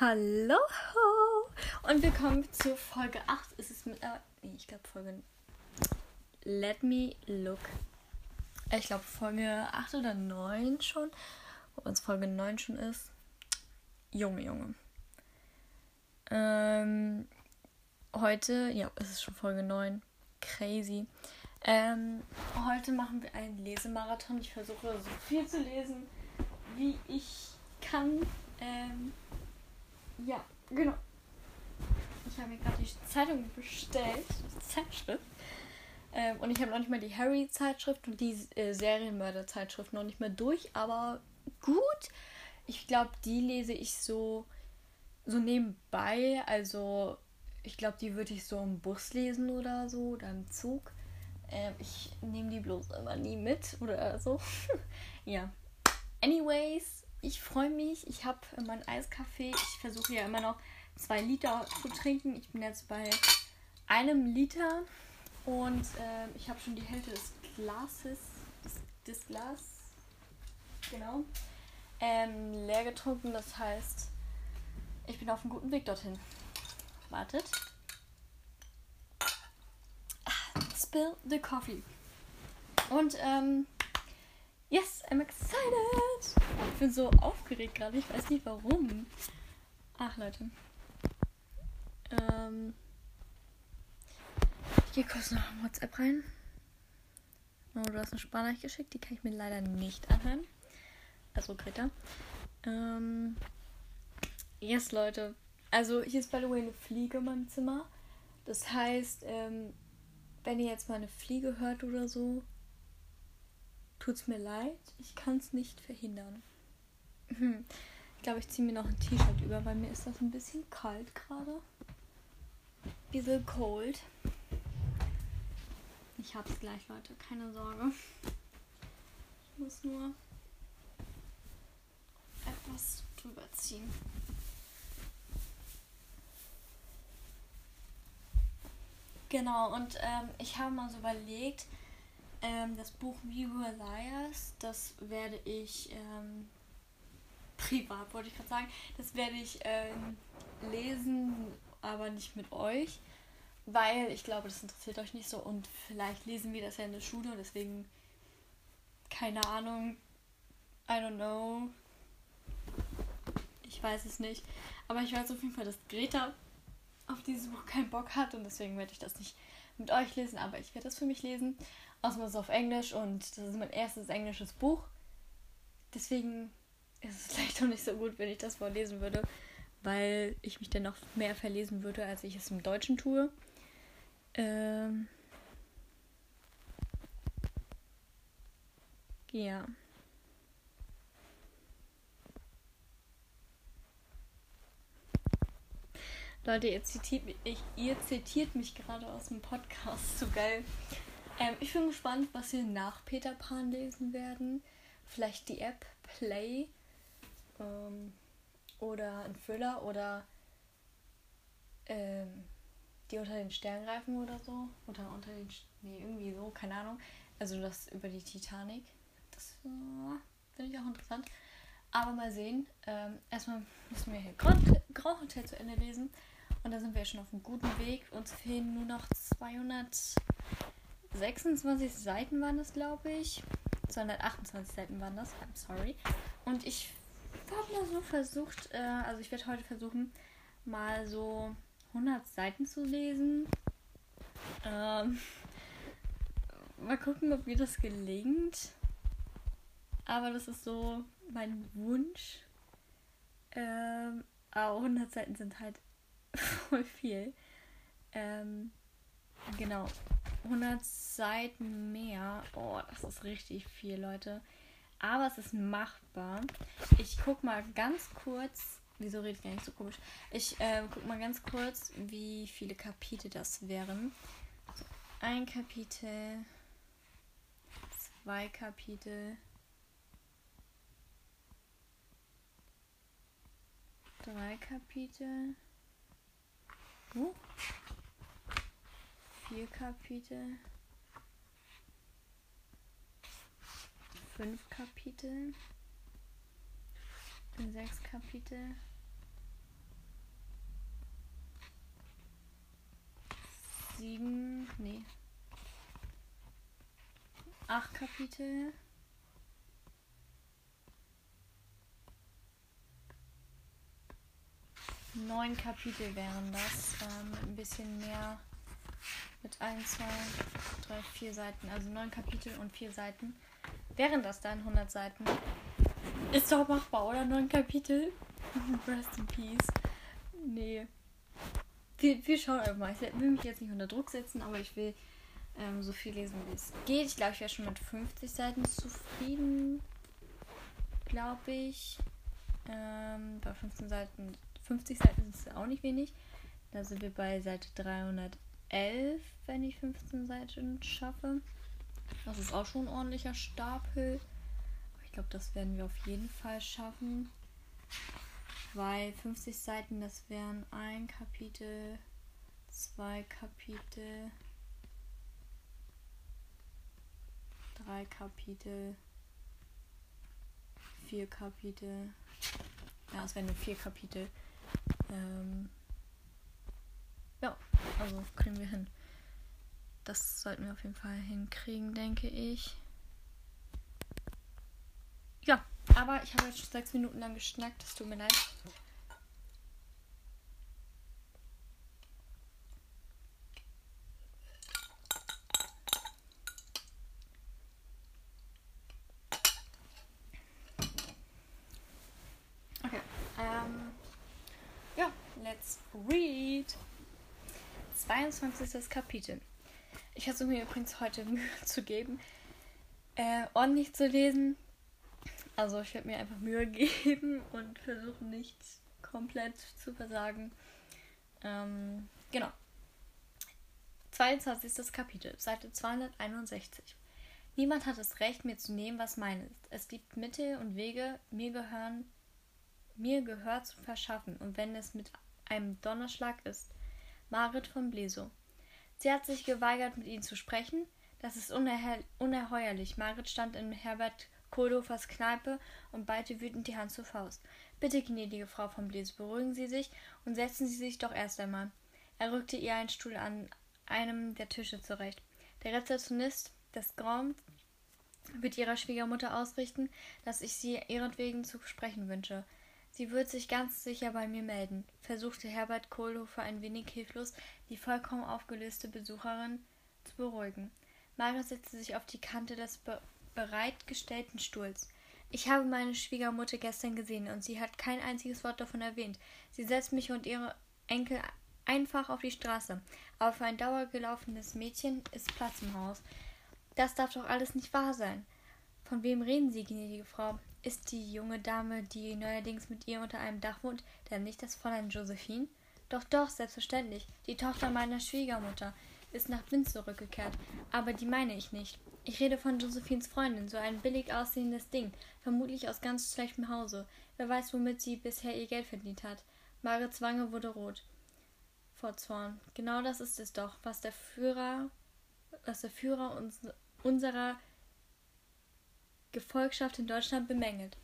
Hallo und willkommen zu Folge 8. Ist es mit. Äh, ich glaube Folge. Let me look. Ich glaube Folge 8 oder 9 schon. Ob es Folge 9 schon ist. Junge, Junge. Ähm, heute, ja, es ist schon Folge 9. Crazy. Ähm, heute machen wir einen Lesemarathon. Ich versuche so viel zu lesen, wie ich kann. Ähm, ja, genau. Ich habe mir gerade die Zeitung bestellt, Zeitschrift. Ähm, und ich habe noch nicht mal die Harry-Zeitschrift und die äh, Serienmörder-Zeitschrift noch nicht mal durch, aber gut. Ich glaube, die lese ich so, so nebenbei. Also, ich glaube, die würde ich so im Bus lesen oder so oder im Zug. Ähm, ich nehme die bloß immer nie mit oder so. ja. Anyways, ich freue mich. Ich habe meinen Eiskaffee. Ich versuche ja immer noch zwei Liter zu trinken. Ich bin jetzt bei einem Liter und äh, ich habe schon die Hälfte des Glases, des, des Glas, genau, ähm, leer getrunken. Das heißt, ich bin auf einem guten Weg dorthin. Wartet. Ah, spill the coffee. Und ähm, Yes, I'm excited. Ich bin so aufgeregt gerade. Ich weiß nicht warum. Ach, Leute. Ähm, ich gehe kurz noch in WhatsApp rein. Oh, du hast eine Sprachnachricht geschickt. Die kann ich mir leider nicht anhören. Also, Greta. Ähm, yes, Leute. Also, hier ist by the way eine Fliege in meinem Zimmer. Das heißt, ähm, wenn ihr jetzt mal eine Fliege hört oder so, Tut's mir leid, ich kann es nicht verhindern. Hm. Ich glaube, ich ziehe mir noch ein T-Shirt über, weil mir ist das ein bisschen kalt gerade. Bisschen cold. Ich hab's gleich, Leute, keine Sorge. Ich muss nur etwas drüber ziehen. Genau, und ähm, ich habe mal so überlegt, ähm, das Buch We Were Liars, das werde ich ähm, privat, wollte ich gerade sagen, das werde ich ähm, lesen, aber nicht mit euch, weil ich glaube, das interessiert euch nicht so und vielleicht lesen wir das ja in der Schule, deswegen keine Ahnung, I don't know, ich weiß es nicht, aber ich weiß auf jeden Fall, dass Greta auf dieses Buch keinen Bock hat und deswegen werde ich das nicht mit euch lesen, aber ich werde das für mich lesen. Es auf Englisch und das ist mein erstes englisches Buch. Deswegen ist es vielleicht auch nicht so gut, wenn ich das vorlesen würde, weil ich mich dann noch mehr verlesen würde, als ich es im Deutschen tue. Ähm ja. Leute, ihr zitiert, mich, ihr zitiert mich gerade aus dem Podcast. So geil. Ähm, ich bin gespannt, was wir nach Peter Pan lesen werden. Vielleicht die App Play ähm, oder ein Thriller oder ähm, die unter den Sternreifen oder so. Oder unter den. Nee, irgendwie so, keine Ahnung. Also das über die Titanic. Das äh, finde ich auch interessant. Aber mal sehen. Ähm, erstmal müssen wir hier Hotel zu Ende lesen. Und da sind wir schon auf einem guten Weg. Uns fehlen nur noch 200. 26 Seiten waren das, glaube ich. 228 Seiten waren das. I'm sorry. Und ich habe mal so versucht, äh, also ich werde heute versuchen, mal so 100 Seiten zu lesen. Ähm, mal gucken, ob mir das gelingt. Aber das ist so mein Wunsch. Ähm, aber 100 Seiten sind halt voll viel. Ähm, genau. 100 Seiten mehr. Oh, das ist richtig viel, Leute. Aber es ist machbar. Ich guck mal ganz kurz. Wieso rede ich gar nicht so komisch? Ich äh, guck mal ganz kurz, wie viele Kapitel das wären. Also ein Kapitel. Zwei Kapitel. Drei Kapitel. Uh vier Kapitel. Fünf Kapitel. Dann sechs Kapitel. Sieben. Nee. Acht Kapitel. Neun Kapitel wären das. Ähm, ein bisschen mehr mit ein, zwei, drei, vier Seiten. Also neun Kapitel und vier Seiten. Wären das dann 100 Seiten? Ist doch machbar, oder? Neun Kapitel. Rest in Peace. Nee. Wir, wir schauen einfach mal. Ich will mich jetzt nicht unter Druck setzen, aber ich will ähm, so viel lesen, wie es geht. Ich glaube, ich wäre schon mit 50 Seiten zufrieden. Glaube ich. Ähm, bei 15 Seiten, 50 Seiten ist es auch nicht wenig. Da sind wir bei Seite 311, wenn ich 15 Seiten schaffe. Das ist auch schon ein ordentlicher Stapel. Ich glaube, das werden wir auf jeden Fall schaffen. Weil 50 Seiten, das wären ein Kapitel, zwei Kapitel, drei Kapitel, vier Kapitel. Ja, es wären nur vier Kapitel. Ähm ja, also kriegen wir hin. Das sollten wir auf jeden Fall hinkriegen, denke ich. Ja, aber ich habe jetzt schon sechs Minuten lang geschnackt. Es tut mir leid. Okay. Ähm, ja, let's read. 22. Kapitel. Ich versuche mir übrigens heute Mühe zu geben, äh, ordentlich zu lesen. Also ich werde mir einfach Mühe geben und versuchen nicht komplett zu versagen. Ähm, genau. 22. Kapitel, Seite 261. Niemand hat das Recht, mir zu nehmen, was mein ist. Es gibt Mittel und Wege, mir gehören, mir Gehör zu verschaffen, und wenn es mit einem Donnerschlag ist. Marit von Bleso. Sie hat sich geweigert, mit ihnen zu sprechen. Das ist unerhe unerheuerlich. Marit stand in Herbert Kohlhofers Kneipe und ballte wütend die Hand zur Faust. Bitte, gnädige Frau von Bleso, beruhigen Sie sich und setzen Sie sich doch erst einmal. Er rückte ihr einen Stuhl an einem der Tische zurecht. Der Rezeptionist des Grand wird ihrer Schwiegermutter ausrichten, dass ich sie ihretwegen zu sprechen wünsche. Sie wird sich ganz sicher bei mir melden, versuchte Herbert Kohlhofer ein wenig hilflos, die vollkommen aufgelöste Besucherin zu beruhigen. Margaret setzte sich auf die Kante des be bereitgestellten Stuhls. Ich habe meine Schwiegermutter gestern gesehen und sie hat kein einziges Wort davon erwähnt. Sie setzt mich und ihre Enkel einfach auf die Straße. Aber für ein dauergelaufenes Mädchen ist Platz im Haus. Das darf doch alles nicht wahr sein. Von wem reden Sie, gnädige Frau? Ist die junge Dame, die neuerdings mit ihr unter einem Dach wohnt, denn nicht das Fräulein Josephine? Doch, doch, selbstverständlich. Die Tochter meiner Schwiegermutter ist nach Blind zurückgekehrt. Aber die meine ich nicht. Ich rede von Josephines Freundin, so ein billig aussehendes Ding, vermutlich aus ganz schlechtem Hause. Wer weiß, womit sie bisher ihr Geld verdient hat. Margarets Wange wurde rot. Vor Zorn. Genau das ist es doch, was der Führer, was der Führer uns, unserer Gefolgschaft in Deutschland bemängelt.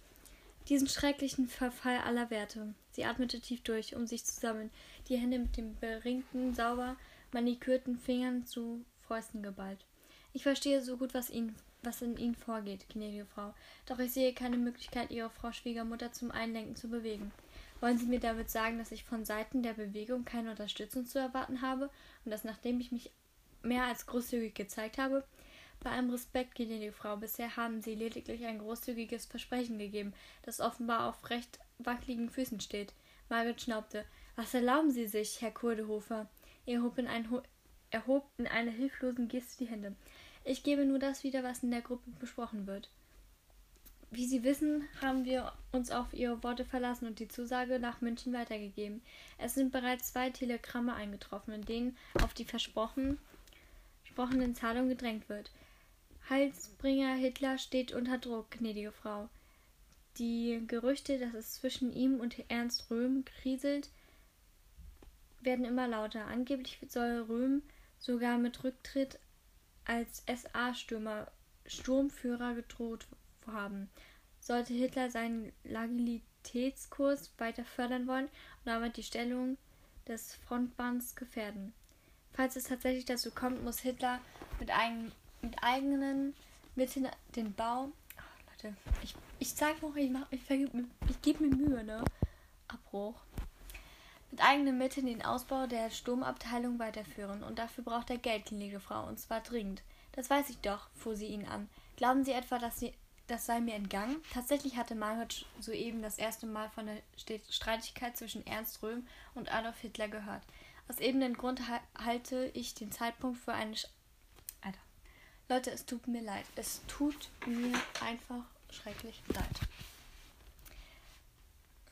Diesen schrecklichen Verfall aller Werte. Sie atmete tief durch, um sich zu sammeln, die Hände mit den beringten, sauber manikürten Fingern zu Fäusten geballt. Ich verstehe so gut, was, Ihnen, was in Ihnen vorgeht, gnädige Frau, doch ich sehe keine Möglichkeit, Ihre Frau Schwiegermutter zum Einlenken zu bewegen. Wollen Sie mir damit sagen, dass ich von Seiten der Bewegung keine Unterstützung zu erwarten habe und dass nachdem ich mich mehr als großzügig gezeigt habe, bei allem Respekt, gnädige Frau, bisher haben Sie lediglich ein großzügiges Versprechen gegeben, das offenbar auf recht wackeligen Füßen steht. Margaret schnaubte. Was erlauben Sie sich, Herr Kurdehofer? Er hob in, ein, er in einer hilflosen Geste die Hände. Ich gebe nur das wieder, was in der Gruppe besprochen wird. Wie Sie wissen, haben wir uns auf Ihre Worte verlassen und die Zusage nach München weitergegeben. Es sind bereits zwei Telegramme eingetroffen, in denen auf die versprochenen Zahlungen gedrängt wird. Heilsbringer Hitler steht unter Druck, gnädige Frau. Die Gerüchte, dass es zwischen ihm und Ernst Röhm kriselt, werden immer lauter. Angeblich soll Röhm sogar mit Rücktritt als SA-Stürmer Sturmführer gedroht haben. Sollte Hitler seinen Legalitätskurs weiter fördern wollen und damit die Stellung des Frontbands gefährden. Falls es tatsächlich dazu kommt, muss Hitler mit, eigen, mit eigenen Mitteln den Bau. Oh, Leute, ich, ich zeig noch, ich, mach, ich, ich gebe mir Mühe, ne? Abbruch. Mit eigenen Mitteln den Ausbau der Sturmabteilung weiterführen. Und dafür braucht er Geld, gnädige Frau, und zwar dringend. Das weiß ich doch, fuhr sie ihn an. Glauben Sie etwa, dass Sie, das sei mir entgangen? Tatsächlich hatte Margaret soeben das erste Mal von der Streitigkeit zwischen Ernst Röhm und Adolf Hitler gehört. Aus eben dem Grund halte ich den Zeitpunkt für eine. Leute, es tut mir leid. Es tut mir einfach schrecklich leid.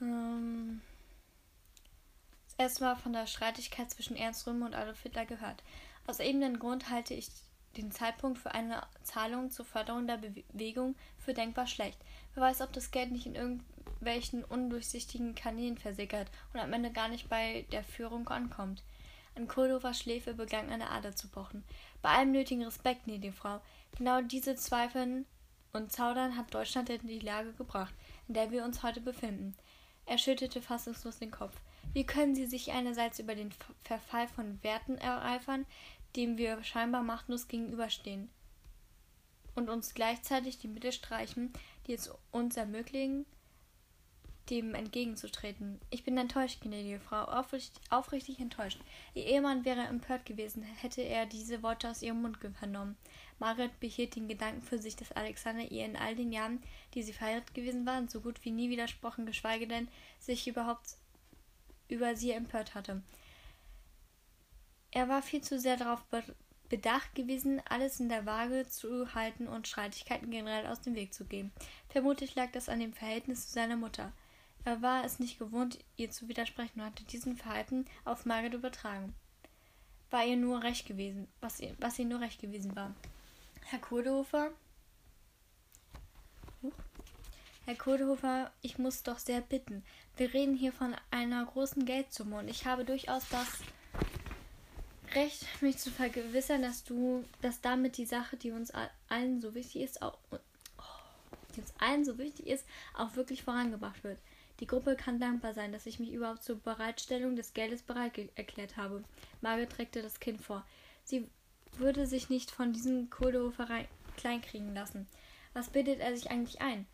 Ähm, das erste Mal von der Streitigkeit zwischen Ernst Röhm und Adolf Hitler gehört. Aus eben dem Grund halte ich den Zeitpunkt für eine Zahlung zur Förderung der Bewegung für denkbar schlecht. Wer weiß, ob das Geld nicht in irgendwelchen undurchsichtigen Kanälen versickert und am Ende gar nicht bei der Führung ankommt. An Kohlhofers Schläfe begann eine Ader zu pochen. Bei allem nötigen Respekt, gnädige Frau, genau diese Zweifeln und Zaudern hat Deutschland in die Lage gebracht, in der wir uns heute befinden. Er schüttelte fassungslos den Kopf. Wie können Sie sich einerseits über den Verfall von Werten ereifern, dem wir scheinbar machtlos gegenüberstehen, und uns gleichzeitig die Mittel streichen, die es uns ermöglichen, dem entgegenzutreten. Ich bin enttäuscht, gnädige Frau, aufrichtig, aufrichtig enttäuscht. Ihr Ehemann wäre empört gewesen, hätte er diese Worte aus ihrem Mund vernommen. Margaret behielt den Gedanken für sich, dass Alexander ihr in all den Jahren, die sie verheiratet gewesen waren, so gut wie nie widersprochen, geschweige denn sich überhaupt über sie empört hatte. Er war viel zu sehr darauf bedacht gewesen, alles in der Waage zu halten und Streitigkeiten generell aus dem Weg zu gehen. Vermutlich lag das an dem Verhältnis zu seiner Mutter. Er war es nicht gewohnt, ihr zu widersprechen und hatte diesen Verhalten auf Margaret übertragen. War ihr nur recht gewesen, was ihr, was ihr nur recht gewesen war. Herr Kurdehofer? Herr Kurdehofer, ich muss doch sehr bitten. Wir reden hier von einer großen Geldsumme und ich habe durchaus das Recht, mich zu vergewissern, dass du, dass damit die Sache, die uns allen so wichtig ist, auch, oh, die uns allen so wichtig ist, auch wirklich vorangebracht wird. Die Gruppe kann dankbar sein, dass ich mich überhaupt zur Bereitstellung des Geldes bereit erklärt habe. Margaret trägte das Kind vor. Sie würde sich nicht von diesem Kohlehofer kleinkriegen lassen. Was bildet er sich eigentlich ein?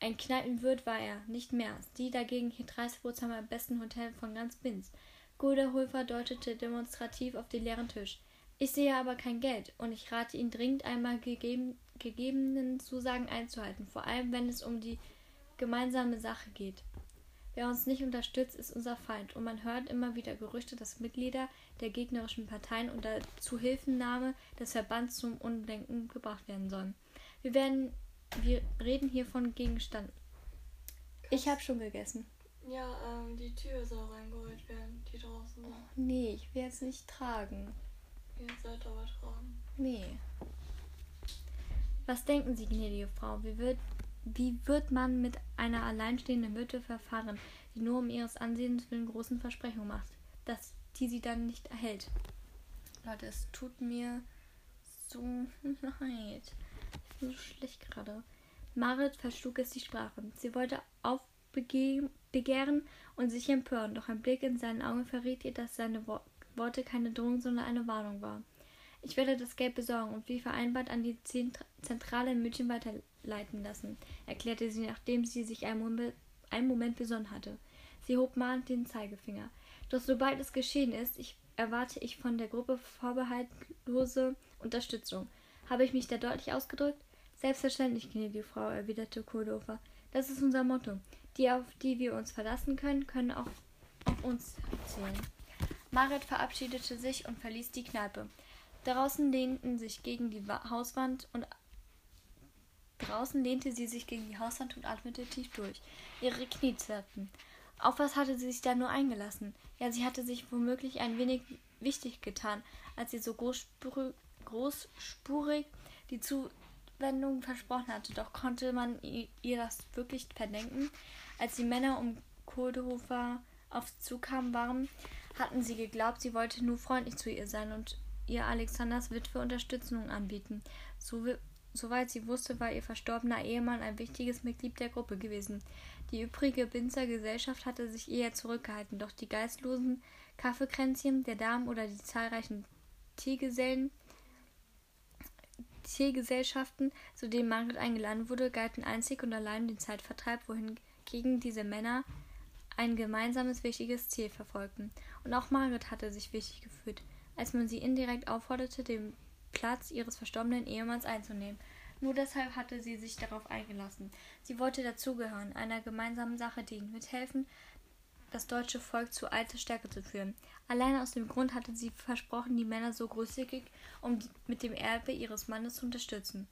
Ein Kneipenwirt war er, nicht mehr. Sie dagegen hier 30 Wohnzimmer im besten Hotel von ganz Binz. Gulderhofer deutete demonstrativ auf den leeren Tisch. Ich sehe aber kein Geld, und ich rate Ihnen dringend einmal gegeben, gegebenen Zusagen einzuhalten, vor allem wenn es um die gemeinsame Sache geht. Wer uns nicht unterstützt, ist unser Feind, und man hört immer wieder Gerüchte, dass Mitglieder der gegnerischen Parteien unter Zuhilfenahme des Verbands zum Undenken gebracht werden sollen. Wir werden, wir reden hier von Gegenständen. Ich habe schon gegessen. Ja, ähm, die Tür soll reingeholt werden, die draußen. Oh, nee, ich will es nicht tragen. Ihr sollt aber tragen. Nee. Was denken Sie, gnädige Frau? Wie wird, wie wird man mit einer alleinstehenden Witwe verfahren, die nur um ihres Ansehens willen großen Versprechungen macht, dass die sie dann nicht erhält? Leute, es tut mir so leid. Ich bin so schlecht gerade. Marit verschlug es die Sprache. Sie wollte aufbegeben begehren und sich empören, doch ein Blick in seinen Augen verriet ihr, dass seine Worte keine Drohung, sondern eine Warnung war. Ich werde das Geld besorgen und wie vereinbart an die Zentrale in München weiterleiten lassen, erklärte sie, nachdem sie sich einen Moment, einen Moment besonnen hatte. Sie hob mahnend den Zeigefinger. Doch sobald es geschehen ist, ich, erwarte ich von der Gruppe vorbehaltlose Unterstützung. Habe ich mich da deutlich ausgedrückt? Selbstverständlich, gnädige Frau, erwiderte Kurdofer. Das ist unser Motto. Die, auf die wir uns verlassen können, können auch auf uns zählen. Marit verabschiedete sich und verließ die Kneipe. Draußen lehnten sich gegen die Hauswand und draußen lehnte sie sich gegen die Hauswand und atmete tief durch. Ihre Knie zerrten. Auf was hatte sie sich da nur eingelassen? Ja, sie hatte sich womöglich ein wenig wichtig getan, als sie so großspurig, die Zuwendung versprochen hatte. Doch konnte man ihr das wirklich verdenken? Als die Männer um Kohlehofer auf sie zukamen waren, hatten sie geglaubt, sie wollte nur freundlich zu ihr sein und ihr Alexanders Witwe Unterstützung anbieten. So, soweit sie wusste, war ihr verstorbener Ehemann ein wichtiges Mitglied der Gruppe gewesen. Die übrige Binzer Gesellschaft hatte sich eher zurückgehalten, doch die geistlosen Kaffeekränzchen der Damen oder die zahlreichen Teegesellen Teegesellschaften, zu denen Margaret eingeladen wurde, galten einzig und allein den Zeitvertreib, wohingegen diese Männer ein gemeinsames wichtiges Ziel verfolgten. Und auch Margaret hatte sich wichtig gefühlt, als man sie indirekt aufforderte, den Platz ihres verstorbenen Ehemanns einzunehmen. Nur deshalb hatte sie sich darauf eingelassen. Sie wollte dazugehören, einer gemeinsamen Sache dienen, mithelfen, das deutsche Volk zu alter Stärke zu führen. Allein aus dem Grund hatte sie versprochen, die Männer so großzügig, um mit dem Erbe ihres Mannes zu unterstützen.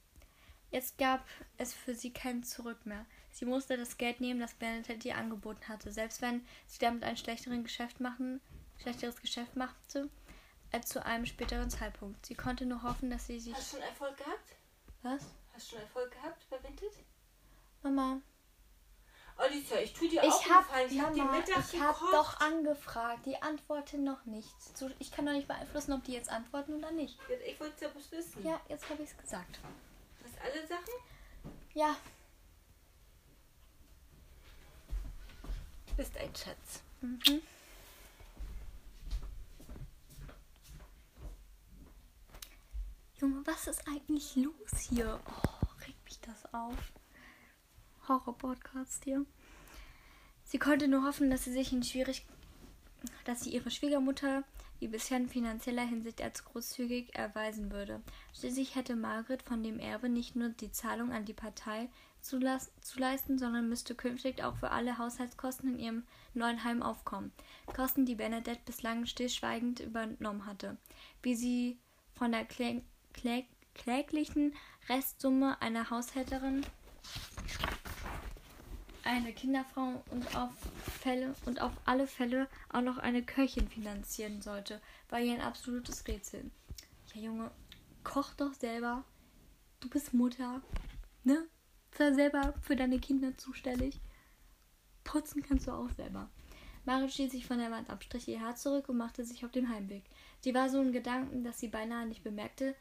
Jetzt gab es für sie kein Zurück mehr. Sie musste das Geld nehmen, das Bernadette ihr angeboten hatte, selbst wenn sie damit ein schlechteres Geschäft machen, schlechteres Geschäft machte zu einem späteren Zeitpunkt. Sie konnte nur hoffen, dass sie sich. Hast du schon Erfolg gehabt? Was? Hast du schon Erfolg gehabt bei Vinted? Mama, Alicia, ich tue dir Ich auch hab, gefallen. Ich habe dir Mama, Mittag ich hab gekocht. doch angefragt. Die antworten noch nicht. Ich kann doch nicht beeinflussen, ob die jetzt antworten oder nicht. Ich wollte es ja wissen. Ja, jetzt habe ich es gesagt. Was alle Sachen? Ja, Du bist ein Schatz. Mhm. Junge, was ist eigentlich los hier? Oh, regt mich das auf. Horror-Podcast hier. Sie konnte nur hoffen, dass sie sich in schwierig, dass sie ihre Schwiegermutter wie bisher in finanzieller Hinsicht als großzügig erweisen würde. Schließlich hätte Margaret von dem Erbe nicht nur die Zahlung an die Partei zu, zu leisten, sondern müsste künftig auch für alle Haushaltskosten in ihrem neuen Heim aufkommen. Kosten, die Bernadette bislang stillschweigend übernommen hatte. Wie sie von der klä klä kläglichen Restsumme einer Haushälterin eine Kinderfrau und auf Fälle und auf alle Fälle auch noch eine Köchin finanzieren sollte, war ihr ein absolutes Rätsel. Ja, Junge, koch doch selber. Du bist Mutter, ne? Sei selber für deine Kinder zuständig. Putzen kannst du auch selber. Marit stieß sich von der Wand ab, strich ihr Haar zurück und machte sich auf den Heimweg. Sie war so in Gedanken, dass sie beinahe nicht bemerkte,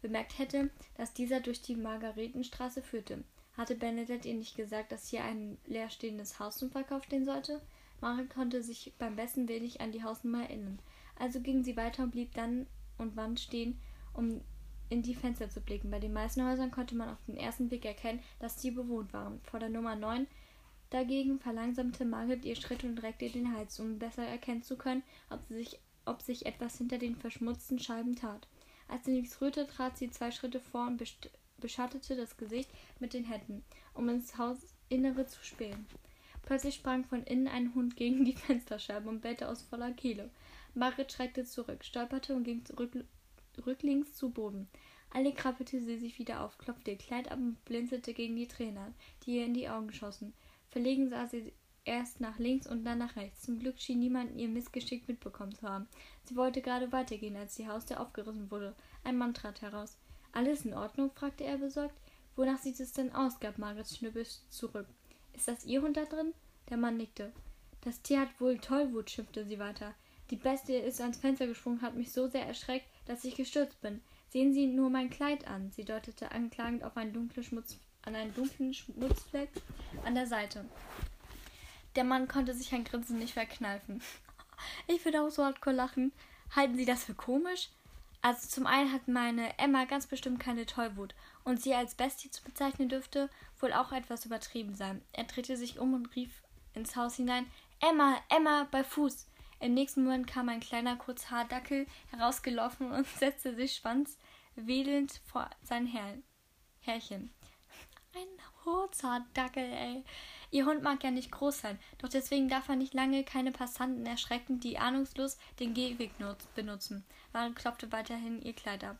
bemerkt hätte, dass dieser durch die Margaretenstraße führte. Hatte Bernadette ihr nicht gesagt, dass hier ein leerstehendes Haus zum Verkauf stehen sollte? Marit konnte sich beim besten nicht an die Hausnummer erinnern. Also ging sie weiter und blieb dann und wann stehen, um in die Fenster zu blicken. Bei den meisten Häusern konnte man auf den ersten Blick erkennen, dass sie bewohnt waren. Vor der Nummer 9 dagegen verlangsamte Margaret ihr Schritt und reckte den Hals, um besser erkennen zu können, ob, sich, ob sich etwas hinter den verschmutzten Scheiben tat. Als sie nichts rührte, trat sie zwei Schritte vor und beschattete das Gesicht mit den Händen, um ins Hausinnere zu spähen. Plötzlich sprang von innen ein Hund gegen die Fensterscheibe und bellte aus voller Kehle. Margaret schreckte zurück, stolperte und ging zurück, rücklings zu Boden. Alle krabbelte sie sich wieder auf, klopfte ihr Kleid ab und blinzelte gegen die Tränen, die ihr in die Augen schossen. Verlegen sah sie erst nach links und dann nach rechts. Zum Glück schien niemand ihr Missgeschick mitbekommen zu haben. Sie wollte gerade weitergehen, als die Haustür aufgerissen wurde. Ein Mann trat heraus. Alles in Ordnung? fragte er besorgt. Wonach sieht es denn aus? gab Margaret schnüppig zurück. Ist das Ihr Hund da drin? Der Mann nickte. Das Tier hat wohl Tollwut, schimpfte sie weiter. Die Bestie ist ans Fenster gesprungen, hat mich so sehr erschreckt, dass ich gestürzt bin. Sehen Sie nur mein Kleid an. Sie deutete anklagend auf einen dunklen Schmutz, an einen dunklen Schmutzfleck an der Seite. Der Mann konnte sich ein Grinsen nicht verkneifen. Ich würde auch so hardcore lachen. Halten Sie das für komisch? Also zum einen hat meine Emma ganz bestimmt keine Tollwut und sie als Bestie zu bezeichnen dürfte wohl auch etwas übertrieben sein. Er drehte sich um und rief ins Haus hinein Emma, Emma, bei Fuß. Im nächsten Moment kam ein kleiner Kurzhaardackel herausgelaufen und setzte sich schwanzwedelnd vor sein Herr Herrchen. Ein Kurzhaardackel, ey. Ihr Hund mag ja nicht groß sein, doch deswegen darf er nicht lange keine Passanten erschrecken, die ahnungslos den Gehweg nutz- benutzen. Maren klopfte weiterhin ihr Kleid ab.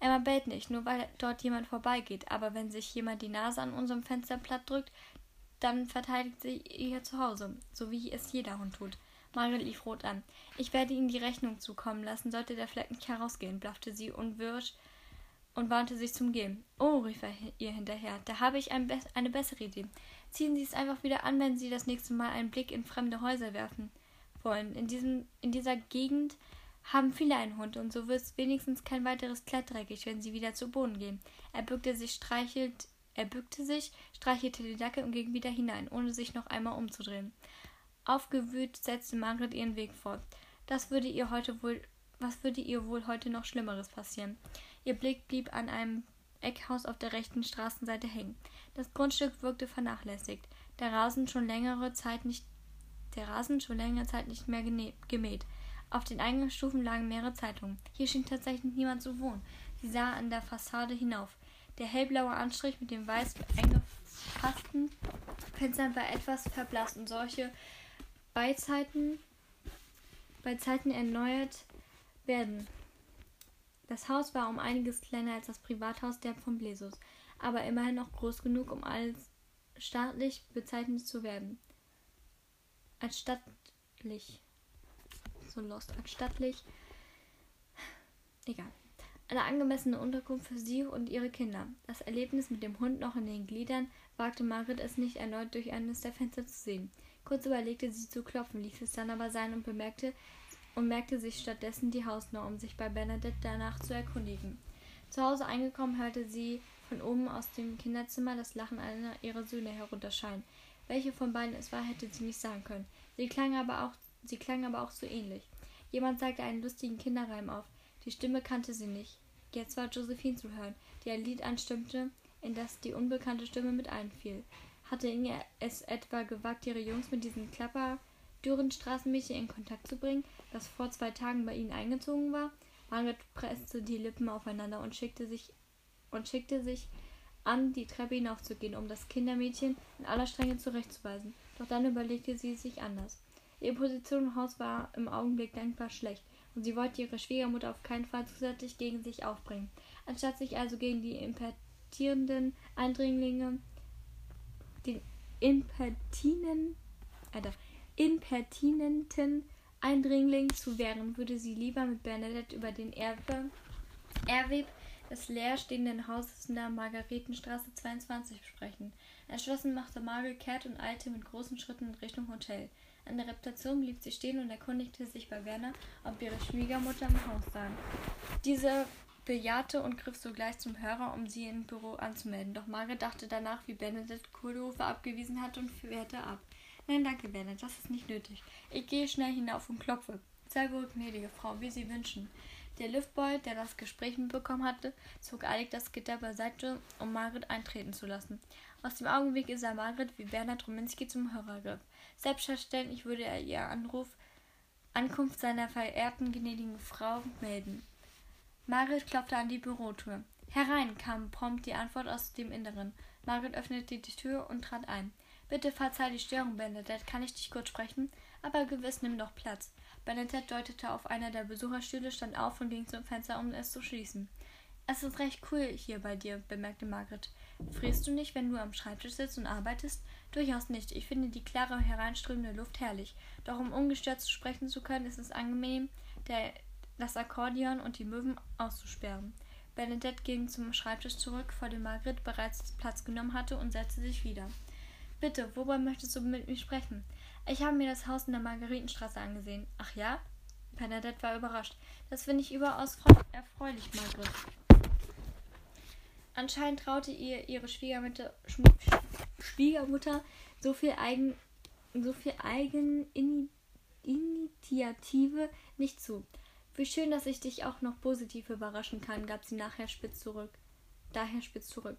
Emma bellt nicht, nur weil dort jemand vorbeigeht, aber wenn sich jemand die Nase an unserem Fenster platt drückt, dann verteidigt sie ihr Zuhause, so wie es jeder Hund tut. Margaret lief rot an. Ich werde Ihnen die Rechnung zukommen lassen, sollte der Fleck nicht herausgehen, blaffte sie unwirsch und wandte sich zum Gehen. Oh, rief er ihr hinterher, da habe ich ein be eine bessere Idee. Ziehen Sie es einfach wieder an, wenn Sie das nächste Mal einen Blick in fremde Häuser werfen wollen. In, diesem, in dieser Gegend haben viele einen Hund und so wird wenigstens kein weiteres Kleid dreckig, wenn sie wieder zu Boden gehen. Er bückte sich, streichelt, er bückte sich, streichelte die Dackel und ging wieder hinein, ohne sich noch einmal umzudrehen. Aufgewühlt setzte Margaret ihren Weg fort. Das würde ihr heute wohl was würde ihr wohl heute noch Schlimmeres passieren? Ihr Blick blieb an einem Eckhaus auf der rechten Straßenseite hängen. Das Grundstück wirkte vernachlässigt. Der Rasen schon längere Zeit nicht der Rasen schon längere Zeit nicht mehr gemäht. Auf den Eingangsstufen lagen mehrere Zeitungen. Hier schien tatsächlich niemand zu wohnen. Sie sah an der Fassade hinauf. Der hellblaue Anstrich mit den weiß eingefassten Fenstern war etwas verblasst und solche Beizeiten, Beizeiten erneuert werden. Das Haus war um einiges kleiner als das Privathaus der von Blesus, aber immerhin noch groß genug, um als staatlich bezeichnet zu werden. Als stattlich. So lost. Als stattlich. Egal. Eine angemessene Unterkunft für sie und ihre Kinder. Das Erlebnis mit dem Hund noch in den Gliedern wagte Margaret es nicht erneut durch eines der Fenster zu sehen. Kurz überlegte sie zu klopfen, ließ es dann aber sein und bemerkte, und merkte sich stattdessen die Hausnummer, um sich bei Bernadette danach zu erkundigen. Zu Hause angekommen, hörte sie von oben aus dem Kinderzimmer das Lachen einer ihrer Söhne herunterscheinen. Welche von beiden es war, hätte sie nicht sagen können. Sie klang aber auch, sie klang aber auch so ähnlich. Jemand sagte einen lustigen Kinderreim auf. Die Stimme kannte sie nicht. Jetzt war Josephine zu hören, die ein Lied anstimmte, in das die unbekannte Stimme mit einfiel. Hatte Inge es etwa gewagt, ihre Jungs mit diesen Klapper dürren Straßenmädchen in Kontakt zu bringen, das vor zwei Tagen bei ihnen eingezogen war. Margaret presste die Lippen aufeinander und schickte sich und schickte sich an, die Treppe hinaufzugehen, um das Kindermädchen in aller Strenge zurechtzuweisen. Doch dann überlegte sie sich anders. Ihre Position im Haus war im Augenblick denkbar schlecht, und sie wollte ihre Schwiegermutter auf keinen Fall zusätzlich gegen sich aufbringen. Anstatt sich also gegen die impertierenden Eindringlinge, den impertinen, Alter, impertinenten Eindringling zu wehren, würde sie lieber mit Bernadette über den Erbe, Erwerb des leerstehenden Hauses in der Margaretenstraße 22 sprechen. Entschlossen machte Margaret kehrt und eilte mit großen Schritten in Richtung Hotel. An der Reputation blieb sie stehen und erkundigte sich bei Werner, ob ihre Schwiegermutter im Haus sei. Diese bejahte und griff sogleich zum Hörer, um sie im Büro anzumelden. Doch Margaret dachte danach, wie Bernadette Kohlhofer abgewiesen hatte und wehrte ab. Nein, danke, Bernard, das ist nicht nötig. Ich gehe schnell hinauf und klopfe. Sehr wohl, gnädige Frau, wie Sie wünschen. Der Liftboy, der das Gespräch mitbekommen hatte, zog eilig das Gitter beiseite, um Margaret eintreten zu lassen. Aus dem Augenblick sah Margaret, wie Bernhard Rominski zum Hörer griff. Selbstverständlich würde er ihr Anruf Ankunft seiner verehrten gnädigen Frau melden. Margaret klopfte an die Bürotür. Herein kam prompt die Antwort aus dem Inneren. Margaret öffnete die Tür und trat ein. Bitte verzeih die Störung, Bernadette. Kann ich dich kurz sprechen? Aber gewiss, nimm doch Platz. Bernadette deutete auf einer der Besucherstühle, stand auf und ging zum Fenster, um es zu schließen. Es ist recht cool hier bei dir, bemerkte Margaret. Frierst du nicht, wenn du am Schreibtisch sitzt und arbeitest? Durchaus nicht. Ich finde die klare, hereinströmende Luft herrlich. Doch um ungestört zu sprechen zu können, ist es angenehm, der, das Akkordeon und die Möwen auszusperren. Bernadette ging zum Schreibtisch zurück, vor dem Margaret bereits Platz genommen hatte, und setzte sich wieder. Bitte, worüber möchtest du mit mir sprechen? Ich habe mir das Haus in der Margaritenstraße angesehen. Ach ja? Bernadette war überrascht. Das finde ich überaus erfreulich, Margaret. Anscheinend traute ihr ihre Schwiegermutter, Schwiegermutter so viel Eigen, so viel Eigeninitiative nicht zu. Wie schön, dass ich dich auch noch positiv überraschen kann, gab sie nachher spitz zurück. Daher spitz zurück.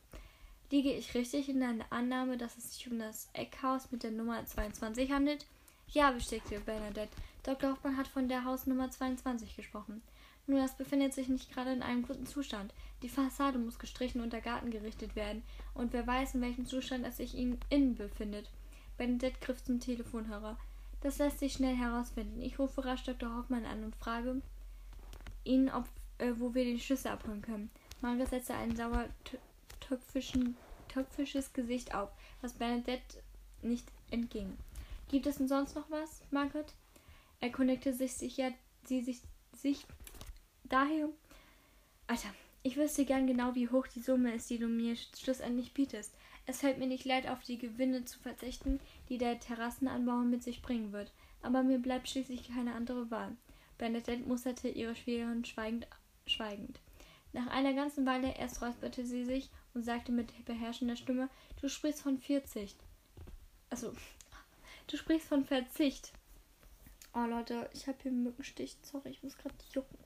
Liege ich richtig in der Annahme, dass es sich um das Eckhaus mit der Nummer 22 handelt? Ja, bestätigte Bernadette. Dr. Hoffmann hat von der Hausnummer 22 gesprochen. Nur das befindet sich nicht gerade in einem guten Zustand. Die Fassade muss gestrichen und der Garten gerichtet werden. Und wer weiß, in welchem Zustand es sich innen befindet. Bernadette griff zum Telefonhörer. Das lässt sich schnell herausfinden. Ich rufe rasch Dr. Hoffmann an und frage ihn, ob, äh, wo wir den Schlüssel abholen können. Margaret setzte einen sauer töpfisches Gesicht auf, was Bernadette nicht entging. Gibt es denn sonst noch was, Margaret? Erkundigte sich sicher, sie sich, sich daher. Alter, ich wüsste gern genau, wie hoch die Summe ist, die du mir schlussendlich bietest. Es fällt mir nicht leid, auf die Gewinne zu verzichten, die der Terrassenanbau mit sich bringen wird. Aber mir bleibt schließlich keine andere Wahl. Bernadette musterte ihre Schwägerin schweigend, schweigend. Nach einer ganzen Weile erst räusperte sie sich und sagte mit beherrschender Stimme, du sprichst von Verzicht. Also, du sprichst von Verzicht. Oh Leute, ich habe hier einen Mückenstich. Sorry, ich muss gerade jucken.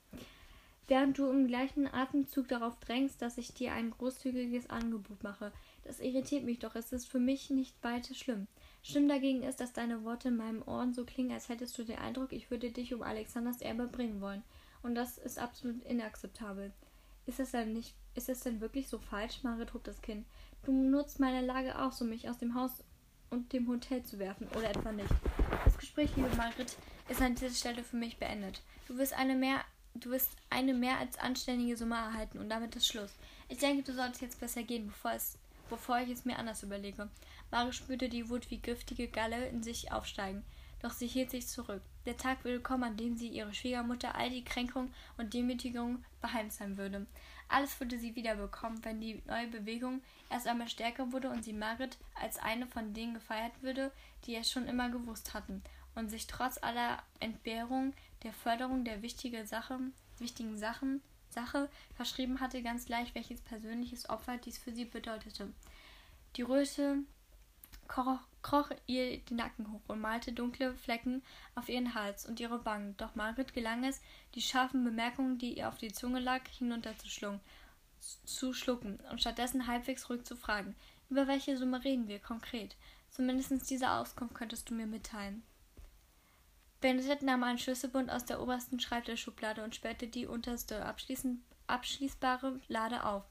Während du im gleichen Atemzug darauf drängst, dass ich dir ein großzügiges Angebot mache. Das irritiert mich doch. Es ist für mich nicht weiter schlimm. Schlimm dagegen ist, dass deine Worte in meinem Ohren so klingen, als hättest du den Eindruck, ich würde dich um Alexanders Erbe bringen wollen. Und das ist absolut inakzeptabel. Ist das denn nicht, ist das denn wirklich so falsch? Marit hob das Kind. Du nutzt meine Lage aus, um mich aus dem Haus und dem Hotel zu werfen, oder etwa nicht? Das Gespräch, liebe Margret, ist an dieser Stelle für mich beendet. Du wirst eine mehr, du wirst eine mehr als anständige Summe erhalten und damit ist Schluss. Ich denke, du solltest jetzt besser gehen, bevor es, bevor ich es mir anders überlege. Mare spürte die Wut wie giftige Galle in sich aufsteigen. Doch sie hielt sich zurück. Der Tag würde kommen, an dem sie ihre Schwiegermutter all die Kränkung und Demütigung beheimsen würde. Alles würde sie wiederbekommen, wenn die neue Bewegung erst einmal stärker wurde und sie Margaret als eine von denen gefeiert würde, die es schon immer gewusst hatten und sich trotz aller Entbehrung der Förderung der wichtige Sache, wichtigen Sachen, Sache verschrieben hatte, ganz gleich welches persönliches Opfer dies für sie bedeutete. Die Röte kroch, ihr den Nacken hoch und malte dunkle Flecken auf ihren Hals und ihre Wangen. Doch Margaret gelang es, die scharfen Bemerkungen, die ihr auf die Zunge lag, hinunterzuschlucken zu schlucken und stattdessen halbwegs ruhig zu fragen. Über welche Summe reden wir konkret? Zumindest diese Auskunft könntest du mir mitteilen. Benedette nahm einen Schlüsselbund aus der obersten Schreibtischschublade und sperrte die unterste abschließbare Lade auf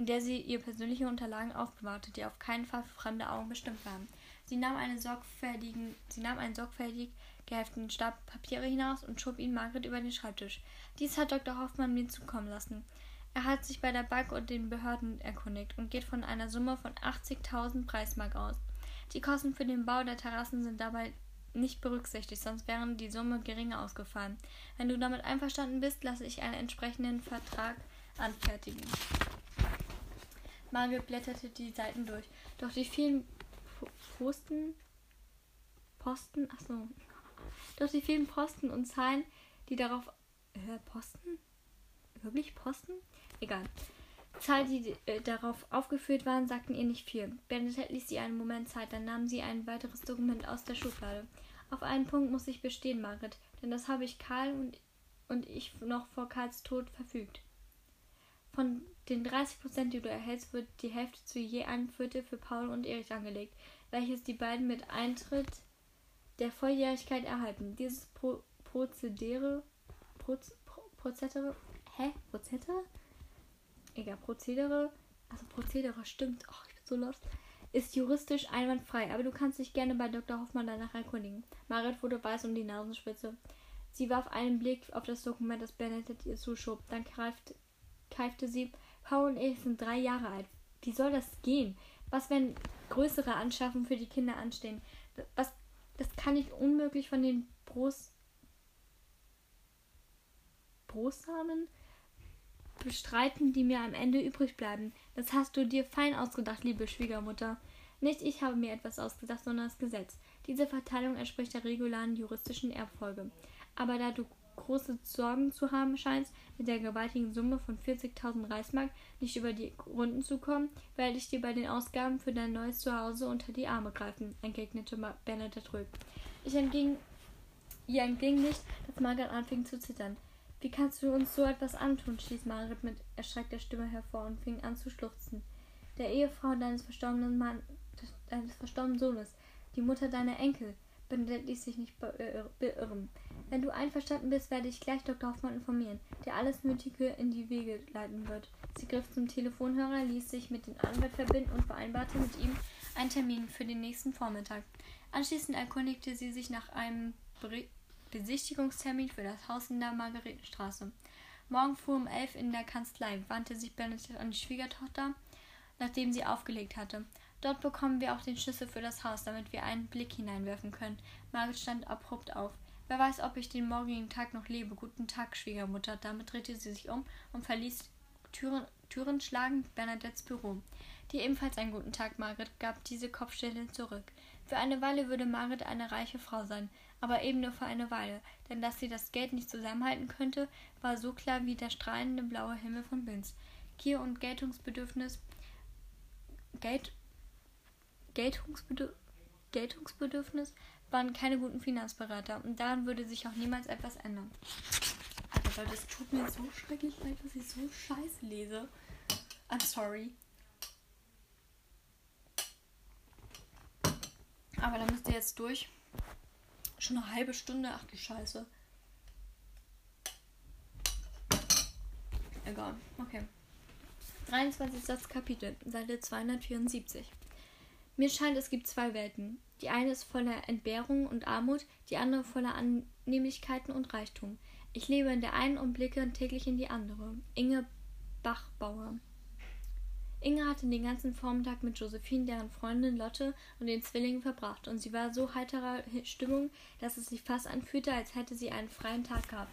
in der sie ihre persönlichen Unterlagen aufbewahrte, die auf keinen Fall für fremde Augen bestimmt waren. Sie nahm, eine sorgfältigen, sie nahm einen sorgfältig gehefteten Stab Papiere hinaus und schob ihn Margret über den Schreibtisch. Dies hat Dr. Hoffmann mir zukommen lassen. Er hat sich bei der Bank und den Behörden erkundigt und geht von einer Summe von 80.000 Preismark aus. Die Kosten für den Bau der Terrassen sind dabei nicht berücksichtigt, sonst wären die Summe geringer ausgefallen. Wenn du damit einverstanden bist, lasse ich einen entsprechenden Vertrag anfertigen. Margit blätterte die Seiten durch. Doch die vielen Posten. Posten? Achso. Doch die vielen Posten und Zahlen, die darauf. Äh, Posten? Wirklich Posten? Egal. Zahlen, die äh, darauf aufgeführt waren, sagten ihr nicht viel. Bernadette ließ ihr einen Moment Zeit, dann nahm sie ein weiteres Dokument aus der Schublade. Auf einen Punkt muss ich bestehen, Margret, denn das habe ich Karl und, und ich noch vor Karls Tod verfügt. Von den 30 Prozent, die du erhältst, wird die Hälfte zu je ein Viertel für Paul und Erich angelegt, welches die beiden mit Eintritt der Volljährigkeit erhalten. Dieses Pro Prozedere, Proz Pro Prozedere, hä? Prozedere? Egal, Prozedere, also Prozedere stimmt, ach, ich bin so lost, ist juristisch einwandfrei, aber du kannst dich gerne bei Dr. Hoffmann danach erkundigen. Marit wurde weiß um die Nasenspitze. Sie warf einen Blick auf das Dokument, das Benedikt ihr zuschob. Dann greifte keifte sie. Paul und ich sind drei Jahre alt. Wie soll das gehen? Was, wenn größere Anschaffungen für die Kinder anstehen? Was, das kann ich unmöglich von den Brust, Brustsamen bestreiten, die mir am Ende übrig bleiben. Das hast du dir fein ausgedacht, liebe Schwiegermutter. Nicht ich habe mir etwas ausgedacht, sondern das Gesetz. Diese Verteilung entspricht der regularen juristischen Erbfolge. Aber da du große Sorgen zu haben scheinst, mit der gewaltigen Summe von 40.000 Reichsmark nicht über die Runden zu kommen, werde ich dir bei den Ausgaben für dein neues Zuhause unter die Arme greifen, entgegnete Bernadette ruhig. Ich entging, ihr entging nicht, dass Margaret anfing zu zittern. Wie kannst du uns so etwas antun? stieß Margaret mit erschreckter Stimme hervor und fing an zu schluchzen. Der Ehefrau deines verstorbenen Mann, deines verstorbenen Sohnes, die Mutter deiner Enkel. Bernadette ließ sich nicht beirren. Wenn du einverstanden bist, werde ich gleich Dr. Hoffmann informieren, der alles Nötige in die Wege leiten wird. Sie griff zum Telefonhörer, ließ sich mit dem Anwalt verbinden und vereinbarte mit ihm einen Termin für den nächsten Vormittag. Anschließend erkundigte sie sich nach einem Besichtigungstermin für das Haus in der Margaretenstraße. Morgen früh um elf in der Kanzlei wandte sich Bernadette an die Schwiegertochter, nachdem sie aufgelegt hatte. Dort bekommen wir auch den Schlüssel für das Haus, damit wir einen Blick hineinwerfen können. Margaret stand abrupt auf. Wer weiß, ob ich den morgigen Tag noch lebe. Guten Tag, Schwiegermutter. Damit drehte sie sich um und verließ Türen, Türen schlagend Bernadettes Büro. Dir ebenfalls einen guten Tag, Margaret, gab diese Kopfstelle zurück. Für eine Weile würde Margaret eine reiche Frau sein, aber eben nur für eine Weile, denn dass sie das Geld nicht zusammenhalten könnte, war so klar wie der strahlende blaue Himmel von Binz. Gier und Geltungsbedürfnis Geld Geltungsbedürfnis Geltungsbedürfnis, waren keine guten Finanzberater und daran würde sich auch niemals etwas ändern. Aber Leute, es tut mir so schrecklich leid, dass ich so scheiße lese. I'm sorry. Aber da müsst ihr jetzt durch. Schon eine halbe Stunde, ach du Scheiße. Egal, okay. 23. Kapitel, Seite 274. Mir scheint, es gibt zwei Welten. Die eine ist voller Entbehrung und Armut, die andere voller Annehmlichkeiten und Reichtum. Ich lebe in der einen und blicke täglich in die andere. Inge Bachbauer. Inge hatte den ganzen Vormittag mit Josephine, deren Freundin Lotte und den Zwillingen verbracht, und sie war so heiterer Stimmung, dass es sich fast anfühlte, als hätte sie einen freien Tag gehabt.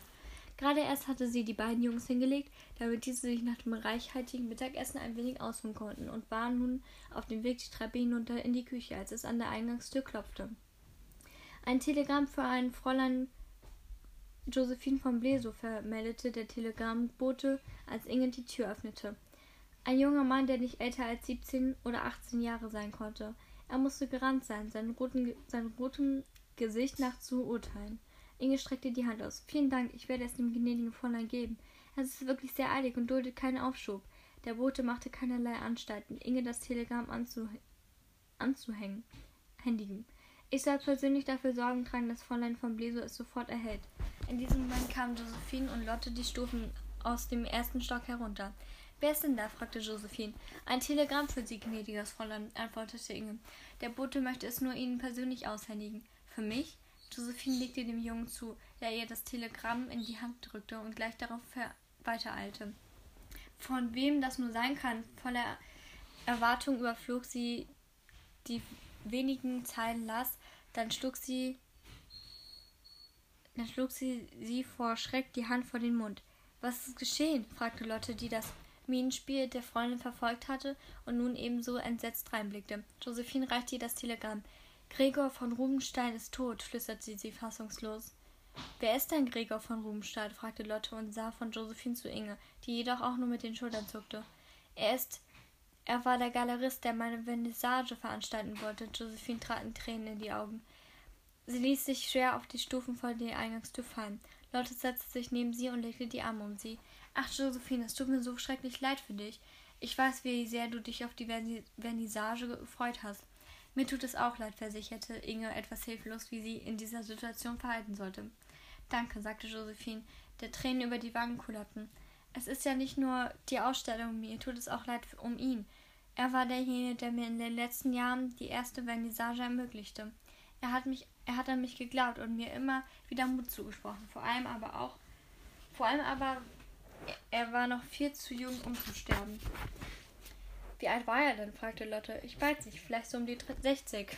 Gerade erst hatte sie die beiden Jungs hingelegt, damit diese sich nach dem reichhaltigen Mittagessen ein wenig ausruhen konnten, und war nun auf dem Weg die Treppe hinunter in die Küche, als es an der Eingangstür klopfte. Ein Telegramm für ein Fräulein Josephine von Blesow vermeldete der Telegrammbote, als Inge die Tür öffnete. Ein junger Mann, der nicht älter als 17 oder 18 Jahre sein konnte. Er musste gerannt sein, sein, roten, sein rotem Gesicht nach zu urteilen. Inge streckte die Hand aus. Vielen Dank, ich werde es dem gnädigen Fräulein geben. Es ist wirklich sehr eilig und duldet keinen Aufschub. Der Bote machte keinerlei Anstalten, Inge das Telegramm anzuh anzuhängen. Händigen. Ich soll persönlich dafür Sorgen tragen, dass Fräulein von Bleso es sofort erhält. In diesem Moment kamen Josephine und Lotte die Stufen aus dem ersten Stock herunter. Wer ist denn da? fragte Josephine. Ein Telegramm für Sie, gnädiges Fräulein, antwortete Inge. Der Bote möchte es nur Ihnen persönlich aushändigen. Für mich? Josephine legte dem Jungen zu, der ihr das Telegramm in die Hand drückte und gleich darauf weitereilte. Von wem das nur sein kann, voller Erwartung überflog sie die wenigen Zeilen las, dann schlug sie dann schlug sie sie vor Schreck die Hand vor den Mund. Was ist geschehen? fragte Lotte, die das Minenspiel der Freundin verfolgt hatte und nun ebenso entsetzt reinblickte. Josephine reichte ihr das Telegramm. Gregor von Rubenstein ist tot, flüsterte sie fassungslos. Wer ist denn Gregor von Rubenstein? fragte Lotte und sah von Josephine zu Inge, die jedoch auch nur mit den Schultern zuckte. Er ist. Er war der Galerist, der meine Vernissage veranstalten wollte. Josephine traten Tränen in die Augen. Sie ließ sich schwer auf die Stufen vor der Eingangstür fallen. Lotte setzte sich neben sie und legte die Arme um sie. Ach, Josephine, es tut mir so schrecklich leid für dich. Ich weiß, wie sehr du dich auf die Vernissage gefreut hast. Mir tut es auch leid, versicherte Inge etwas hilflos, wie sie in dieser Situation verhalten sollte. Danke, sagte Josephine, der Tränen über die Wangen kullerten. Es ist ja nicht nur die Ausstellung, mir tut es auch leid um ihn. Er war derjenige, der mir in den letzten Jahren die erste Vernissage ermöglichte. Er hat mich, er hat an mich geglaubt und mir immer wieder Mut zugesprochen. Vor allem aber auch, vor allem aber er war noch viel zu jung, um zu sterben. Wie alt war er denn? fragte Lotte. Ich weiß nicht, vielleicht so um die 60.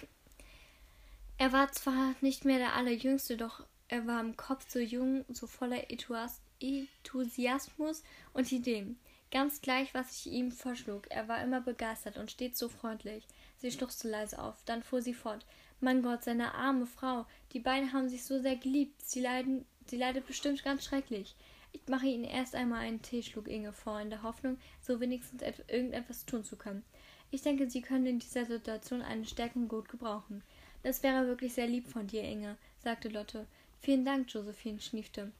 Er war zwar nicht mehr der Allerjüngste, doch er war im Kopf so jung, so voller Enthusiasmus und Ideen. Ganz gleich, was ich ihm vorschlug. Er war immer begeistert und stets so freundlich. Sie schluchzte leise auf. Dann fuhr sie fort. Mein Gott, seine arme Frau. Die beiden haben sich so sehr geliebt. Sie leiden, sie leidet bestimmt ganz schrecklich. Ich mache Ihnen erst einmal einen Tee, schlug Inge vor, in der Hoffnung, so wenigstens irgendetwas tun zu können. Ich denke, Sie können in dieser Situation eine Stärkung gut gebrauchen. Das wäre wirklich sehr lieb von dir, Inge, sagte Lotte. Vielen Dank, Josephine schniefte.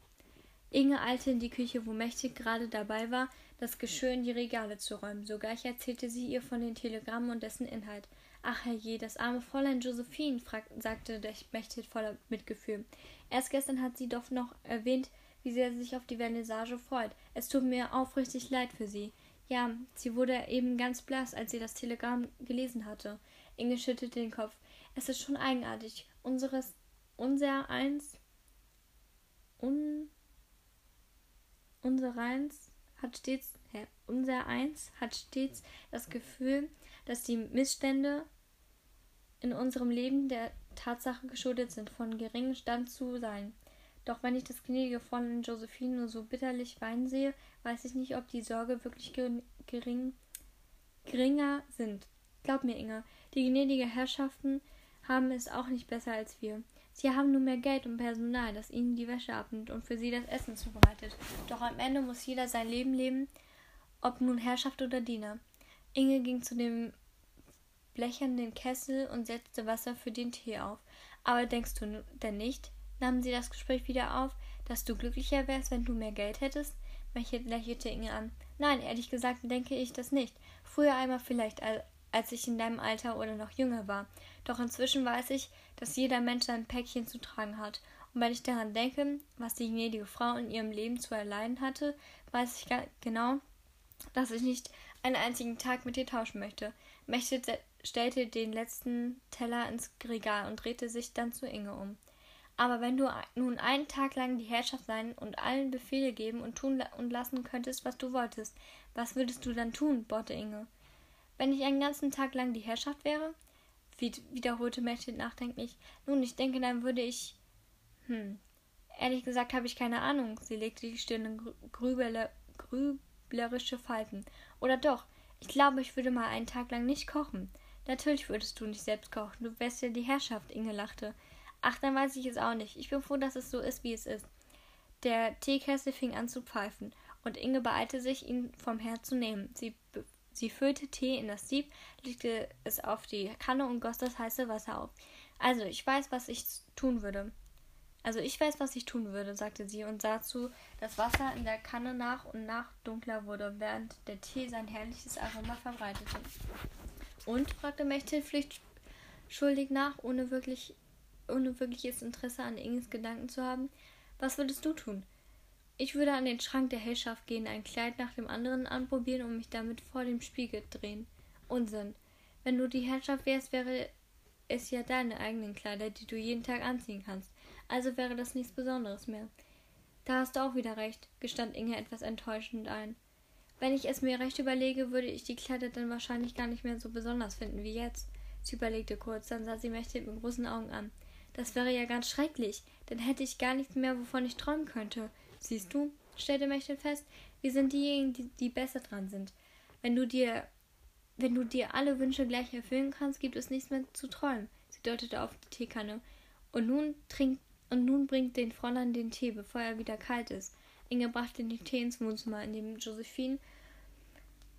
Inge eilte in die Küche, wo Mächtig gerade dabei war, das Geschirr in die Regale zu räumen. Sogleich erzählte sie ihr von den Telegrammen und dessen Inhalt. Ach herrje, das arme Fräulein Josephine, sagte der Mächtig voller Mitgefühl. Erst gestern hat sie doch noch erwähnt, wie sehr sie sich auf die Vernissage freut. Es tut mir aufrichtig leid für sie. Ja, sie wurde eben ganz blass, als sie das Telegramm gelesen hatte. Inge schüttelte den Kopf. Es ist schon eigenartig. Unseres, unser eins, un, unser eins hat stets, hä, unser eins hat stets das Gefühl, dass die Missstände in unserem Leben der Tatsache geschuldet sind, von geringem Stand zu sein. Doch wenn ich das gnädige Fräulein Josephine nur so bitterlich weinen sehe, weiß ich nicht, ob die Sorge wirklich gering, geringer sind. Glaub mir, Inge, die gnädige Herrschaften haben es auch nicht besser als wir. Sie haben nur mehr Geld und Personal, das ihnen die Wäsche abnimmt und für sie das Essen zubereitet. Doch am Ende muss jeder sein Leben leben, ob nun Herrschaft oder Diener. Inge ging zu dem blechernen Kessel und setzte Wasser für den Tee auf. Aber denkst du denn nicht, nahmen sie das Gespräch wieder auf, dass du glücklicher wärst, wenn du mehr Geld hättest? lächelte Inge an. Nein, ehrlich gesagt denke ich das nicht. Früher einmal vielleicht, als ich in deinem Alter oder noch jünger war. Doch inzwischen weiß ich, dass jeder Mensch ein Päckchen zu tragen hat. Und wenn ich daran denke, was die gnädige Frau in ihrem Leben zu erleiden hatte, weiß ich genau, dass ich nicht einen einzigen Tag mit dir tauschen möchte. Mächte stellte den letzten Teller ins Regal und drehte sich dann zu Inge um. Aber wenn du nun einen Tag lang die Herrschaft sein und allen Befehle geben und tun und lassen könntest, was du wolltest, was würdest du dann tun? bohrte Inge. Wenn ich einen ganzen Tag lang die Herrschaft wäre? wiederholte Mechthild nachdenklich. Nun, ich denke, dann würde ich. Hm. Ehrlich gesagt habe ich keine Ahnung. Sie legte die Stirn in grübele, grüblerische Falten. Oder doch, ich glaube, ich würde mal einen Tag lang nicht kochen. Natürlich würdest du nicht selbst kochen. Du wärst ja die Herrschaft, Inge lachte. Ach, dann weiß ich es auch nicht. Ich bin froh, dass es so ist, wie es ist. Der Teekessel fing an zu pfeifen, und Inge beeilte sich, ihn vom Herd zu nehmen. Sie, sie füllte Tee in das Sieb, legte es auf die Kanne und goss das heiße Wasser auf. Also, ich weiß, was ich tun würde. Also, ich weiß, was ich tun würde, sagte sie und sah zu, dass Wasser in der Kanne nach und nach dunkler wurde, während der Tee sein herrliches Aroma verbreitete. Und? fragte Mechthild pflichtschuldig nach, ohne wirklich ohne wirkliches Interesse an Inges Gedanken zu haben. Was würdest du tun? Ich würde an den Schrank der Herrschaft gehen, ein Kleid nach dem anderen anprobieren und mich damit vor dem Spiegel drehen. Unsinn. Wenn du die Herrschaft wärst, wäre es ja deine eigenen Kleider, die du jeden Tag anziehen kannst. Also wäre das nichts Besonderes mehr. Da hast du auch wieder recht, gestand Inge etwas enttäuschend ein. Wenn ich es mir recht überlege, würde ich die Kleider dann wahrscheinlich gar nicht mehr so besonders finden wie jetzt. Sie überlegte kurz, dann sah sie Mächtig mit großen Augen an. Das wäre ja ganz schrecklich. Dann hätte ich gar nichts mehr, wovon ich träumen könnte. Siehst du, stellte Mechtel fest, wir sind diejenigen, die, die besser dran sind. Wenn du dir wenn du dir alle Wünsche gleich erfüllen kannst, gibt es nichts mehr zu träumen. Sie deutete auf die Teekanne. Und nun trinkt und nun bringt den Fräulein den Tee, bevor er wieder kalt ist. Inge brachte den Tee ins Wohnzimmer, in dem Josephine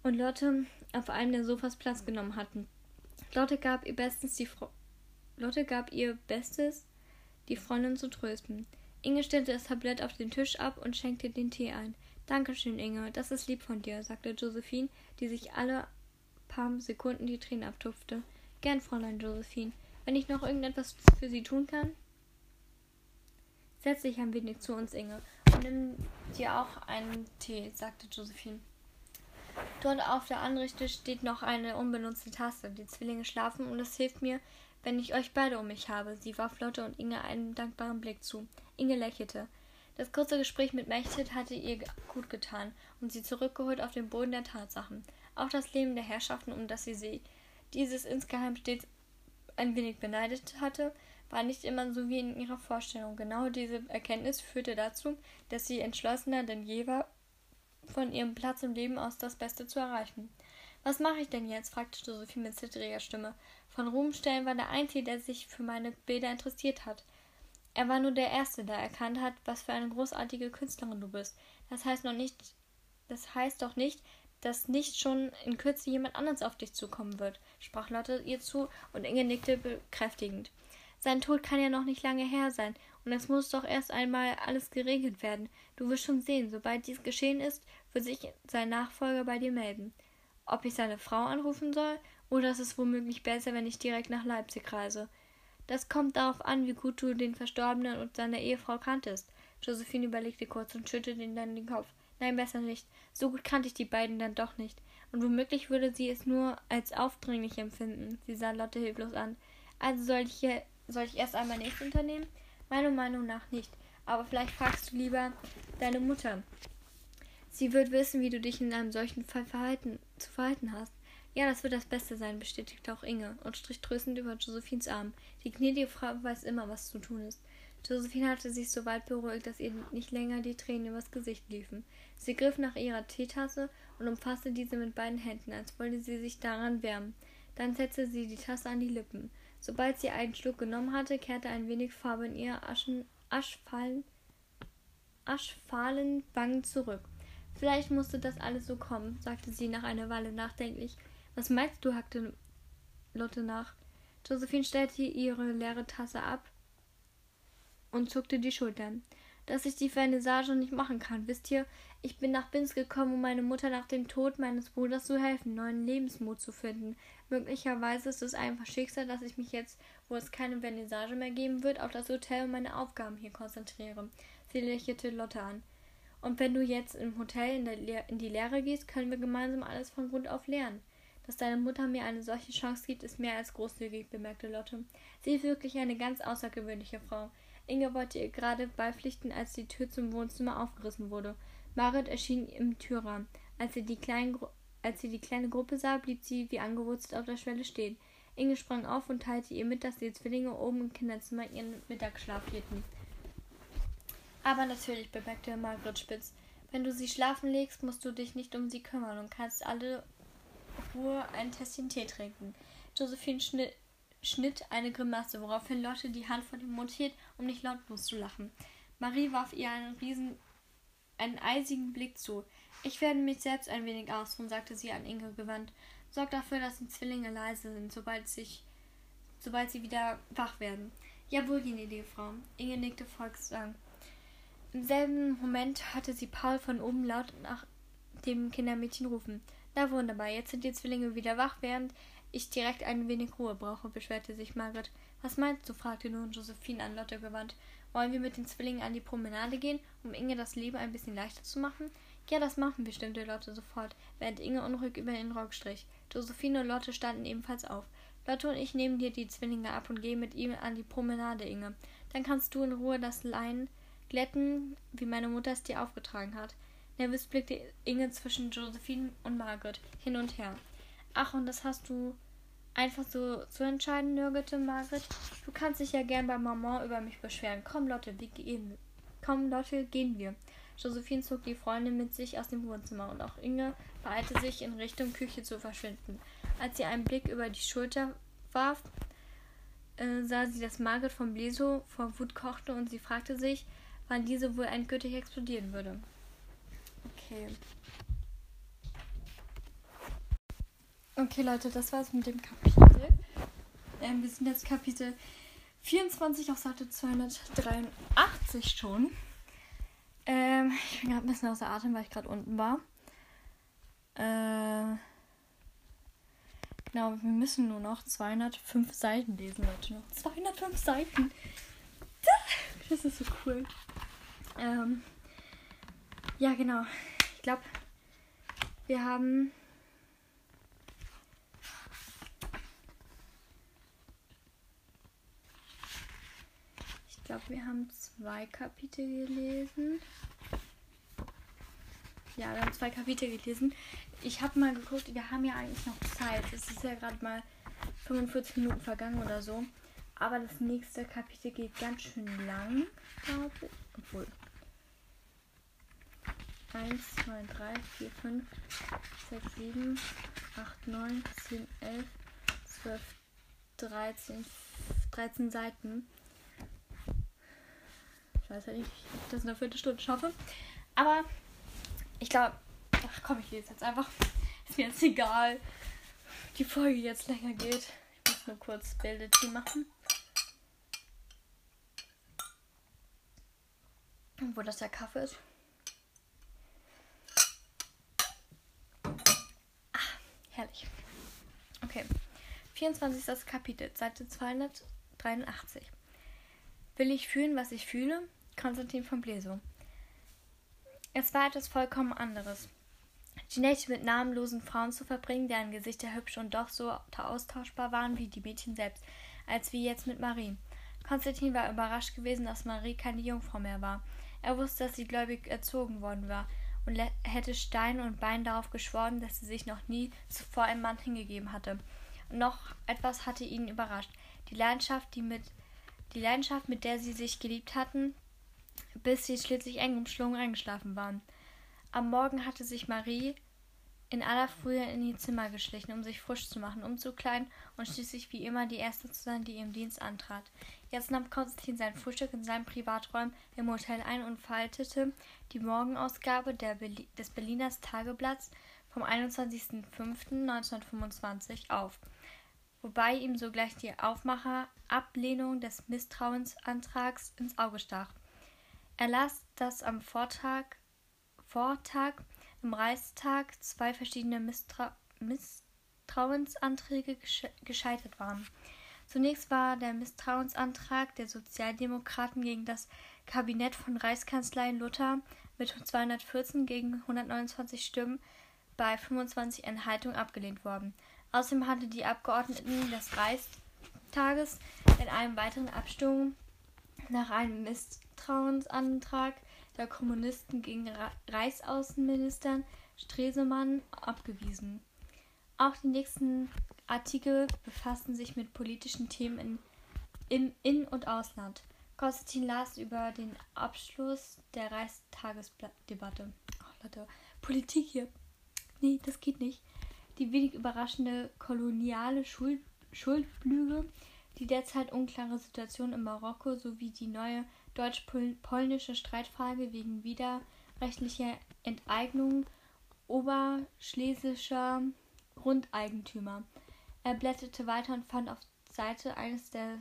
und Lotte auf einem der Sofas Platz genommen hatten. Lotte gab ihr bestens die Fro Lotte gab ihr Bestes, die Freundin zu trösten. Inge stellte das Tablett auf den Tisch ab und schenkte den Tee ein. Dankeschön, Inge, das ist lieb von dir, sagte Josephine, die sich alle paar Sekunden die Tränen abtupfte. Gern, Fräulein Josephine. Wenn ich noch irgendetwas für Sie tun kann? Setz dich ein wenig zu uns, Inge, und nimm dir auch einen Tee, sagte Josephine. Dort auf der Anrichte steht noch eine unbenutzte Tasse. Die Zwillinge schlafen und es hilft mir, wenn ich euch beide um mich habe. Sie warf Lotte und Inge einen dankbaren Blick zu. Inge lächelte. Das kurze Gespräch mit Mechthild hatte ihr gut getan und sie zurückgeholt auf den Boden der Tatsachen. Auch das Leben der Herrschaften, um das sie, sie dieses insgeheim stets ein wenig beneidet hatte, war nicht immer so wie in ihrer Vorstellung. Genau diese Erkenntnis führte dazu, dass sie entschlossener denn je war, von ihrem Platz im Leben aus das Beste zu erreichen. Was mache ich denn jetzt? fragte Josephine mit zittriger Stimme. Von Ruhmstellen war der Einzige, der sich für meine Bilder interessiert hat. Er war nur der Erste, der erkannt hat, was für eine großartige Künstlerin du bist. Das heißt noch nicht, das heißt doch nicht, dass nicht schon in Kürze jemand anderes auf dich zukommen wird, sprach Lotte ihr zu und Inge nickte bekräftigend. Sein Tod kann ja noch nicht lange her sein, und es muss doch erst einmal alles geregelt werden. Du wirst schon sehen, sobald dies geschehen ist, wird sich sein Nachfolger bei dir melden. Ob ich seine Frau anrufen soll oder ist es womöglich besser, wenn ich direkt nach Leipzig reise? Das kommt darauf an, wie gut du den Verstorbenen und seine Ehefrau kanntest. Josephine überlegte kurz und schüttelte ihn dann den Kopf. Nein, besser nicht. So gut kannte ich die beiden dann doch nicht. Und womöglich würde sie es nur als aufdringlich empfinden. Sie sah Lotte hilflos an. Also soll ich hier, soll ich erst einmal nichts unternehmen? Meiner Meinung nach nicht. Aber vielleicht fragst du lieber deine Mutter. Sie wird wissen, wie du dich in einem solchen Fall verhalten, zu verhalten hast. Ja, das wird das Beste sein, bestätigte auch Inge und strich tröstend über Josephines Arm. Die gnädige Frau weiß immer, was zu tun ist. Josephine hatte sich so weit beruhigt, dass ihr nicht länger die Tränen übers Gesicht liefen. Sie griff nach ihrer Teetasse und umfasste diese mit beiden Händen, als wollte sie sich daran wärmen. Dann setzte sie die Tasse an die Lippen. Sobald sie einen Schluck genommen hatte, kehrte ein wenig Farbe in ihr aschfahlen, aschfahlen Wangen zurück. Vielleicht musste das alles so kommen, sagte sie nach einer Weile nachdenklich. Was meinst du? hackte Lotte nach. Josephine stellte ihre leere Tasse ab und zuckte die Schultern. Dass ich die Vernissage nicht machen kann, wisst ihr? Ich bin nach Binz gekommen, um meine Mutter nach dem Tod meines Bruders zu helfen, neuen Lebensmut zu finden. Möglicherweise ist es einfach Schicksal, dass ich mich jetzt, wo es keine Vernissage mehr geben wird, auf das Hotel und meine Aufgaben hier konzentriere. Sie lächelte Lotte an. Und wenn du jetzt im Hotel in, Le in die Lehre gehst, können wir gemeinsam alles von Grund auf lernen. Dass deine Mutter mir eine solche Chance gibt, ist mehr als großzügig, bemerkte Lotte. Sie ist wirklich eine ganz außergewöhnliche Frau. Inge wollte ihr gerade beipflichten, als die Tür zum Wohnzimmer aufgerissen wurde. Marit erschien im Türrahmen. Als sie, die kleinen, als sie die kleine Gruppe sah, blieb sie wie angewurzelt auf der Schwelle stehen. Inge sprang auf und teilte ihr mit, dass die Zwillinge oben im Kinderzimmer ihren Mittagsschlaf hielten. Aber natürlich, bemerkte Margret spitz, wenn du sie schlafen legst, musst du dich nicht um sie kümmern und kannst alle Ruhe ein Tässchen Tee trinken. Josephine schnitt, schnitt eine Grimasse, woraufhin Lotte die Hand vor den Mund hielt, um nicht lautlos zu lachen. Marie warf ihr einen riesen, einen eisigen Blick zu. Ich werde mich selbst ein wenig ausruhen, sagte sie an Inge gewandt. Sorg dafür, dass die Zwillinge leise sind, sobald, sich, sobald sie wieder wach werden. Jawohl, gnädige Frau. Inge nickte folgsam. Im selben Moment hörte sie Paul von oben laut nach dem Kindermädchen rufen. Na wunderbar, jetzt sind die Zwillinge wieder wach, während ich direkt ein wenig Ruhe brauche, beschwerte sich Margaret. Was meinst du? fragte nun Josephine an Lotte gewandt. Wollen wir mit den Zwillingen an die Promenade gehen, um Inge das Leben ein bisschen leichter zu machen? Ja, das machen wir, stimmte Lotte sofort, während Inge unruhig über den Rock strich. Josephine und Lotte standen ebenfalls auf. Lotte und ich nehmen dir die Zwillinge ab und gehen mit ihm an die Promenade, Inge. Dann kannst du in Ruhe das Leinen glätten, wie meine Mutter es dir aufgetragen hat. Nervös blickte Inge zwischen Josephine und Margaret hin und her. Ach, und das hast du einfach so zu entscheiden, nörgelte Margaret. Du kannst dich ja gern bei Maman über mich beschweren. Komm, Lotte, wir gehen. Komm, Lotte, gehen wir. Josephine zog die Freundin mit sich aus dem Wohnzimmer und auch Inge beeilte sich in Richtung Küche zu verschwinden. Als sie einen Blick über die Schulter warf, äh, sah sie, dass Margaret von Bleso vor Wut kochte und sie fragte sich, wann diese wohl endgültig explodieren würde. Okay. Okay, Leute, das war's mit dem Kapitel. Ähm, wir sind jetzt Kapitel 24 auf Seite 283 schon. Ähm, ich bin gerade ein bisschen außer Atem, weil ich gerade unten war. Äh, genau, wir müssen nur noch 205 Seiten lesen, Leute. Noch 205 Seiten. Das ist so cool. Ähm, ja, genau. Ich glaube, wir haben. Ich glaube, wir haben zwei Kapitel gelesen. Ja, wir haben zwei Kapitel gelesen. Ich habe mal geguckt, wir haben ja eigentlich noch Zeit. Es ist ja gerade mal 45 Minuten vergangen oder so. Aber das nächste Kapitel geht ganz schön lang, glaube ich. Obwohl. 1, 2, 3, 4, 5, 6, 7, 8, 9, 10, 11, 12, 13, 13 Seiten. Ich weiß ja nicht, ob ich das in einer Viertelstunde schaffe. Aber ich glaube, ach komm, ich lese jetzt einfach. Ist mir jetzt egal. Die Folge jetzt länger geht. Ich muss nur kurz Bildet machen. Wo das der Kaffee ist. Ah, herrlich. Okay. 24. Kapitel, Seite 283. Will ich fühlen, was ich fühle? Konstantin von Bleso. Es war etwas vollkommen anderes. Die Nächte mit namenlosen Frauen zu verbringen, deren Gesichter hübsch und doch so austauschbar waren wie die Mädchen selbst, als wie jetzt mit Marie. Konstantin war überrascht gewesen, dass Marie keine Jungfrau mehr war. Er wusste, dass sie gläubig erzogen worden war und hätte Stein und Bein darauf geschworen, dass sie sich noch nie zuvor einem Mann hingegeben hatte. Und noch etwas hatte ihn überrascht. Die Leidenschaft, die mit die Leidenschaft, mit der sie sich geliebt hatten, bis sie schließlich eng umschlungen eingeschlafen waren. Am Morgen hatte sich Marie in aller Frühe in ihr Zimmer geschlichen, um sich frisch zu machen, umzukleiden und schließlich wie immer die erste zu sein, die ihrem Dienst antrat. Jetzt nahm Konstantin sein Frühstück in seinem Privaträumen im Hotel ein und faltete die Morgenausgabe Berli des Berliners Tageblatts vom 21.05.1925 auf. wobei ihm sogleich die Aufmacher-Ablehnung des Misstrauensantrags ins Auge stach. Er las, dass am Vortag, Vortag im Reichstag zwei verschiedene Misstrauensanträge gescheitert waren. Zunächst war der Misstrauensantrag der Sozialdemokraten gegen das Kabinett von Reichskanzlerin Luther mit 214 gegen 129 Stimmen bei 25 Enthaltungen abgelehnt worden. Außerdem hatte die Abgeordneten des Reichstages in einem weiteren Abstimmung nach einem Misstrauensantrag der Kommunisten gegen Reichsaußenminister Stresemann abgewiesen. Auch die nächsten Artikel befassten sich mit politischen Themen in, im In- und Ausland. Konstantin las über den Abschluss der Reichstagesdebatte. Oh, Leute, Politik hier. Nee, das geht nicht. Die wenig überraschende koloniale Schuld Schuldlüge, die derzeit unklare Situation in Marokko sowie die neue deutsch-polnische Streitfrage wegen widerrechtlicher Enteignung oberschlesischer Grundeigentümer. Er blätterte weiter und fand auf Seite eines der,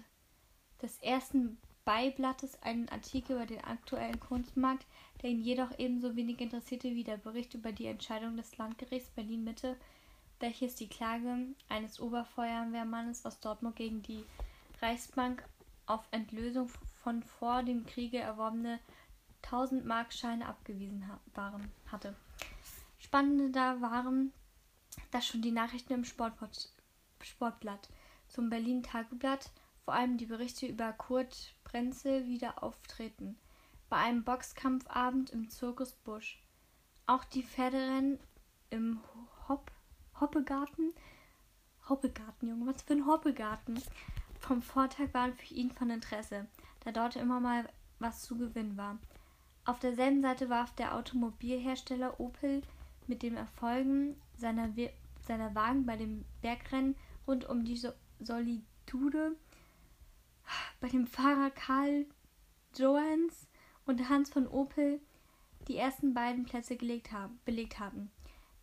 des ersten Beiblattes einen Artikel über den aktuellen Kunstmarkt, der ihn jedoch ebenso wenig interessierte wie der Bericht über die Entscheidung des Landgerichts Berlin-Mitte, welches die Klage eines Oberfeuerwehrmannes aus Dortmund gegen die Reichsbank auf Entlösung von vor dem Kriege erworbene 1000 Markscheine abgewiesen waren, hatte. Spannender waren, dass schon die Nachrichten im Sportport Sportblatt, zum Berlin Tageblatt vor allem die Berichte über Kurt Brenzel wieder auftreten. Bei einem Boxkampfabend im Zirkus Busch. Auch die Pferderennen im Hopp Hoppegarten. Hoppegarten, Junge, was für ein Hoppegarten. Vom Vortag waren für ihn von Interesse, da dort immer mal was zu gewinnen war. Auf derselben Seite warf der Automobilhersteller Opel mit den Erfolgen seiner, seiner Wagen bei dem Bergrennen rund um die so Solitude bei dem Fahrer Karl Johanns und Hans von Opel die ersten beiden Plätze haben, belegt haben.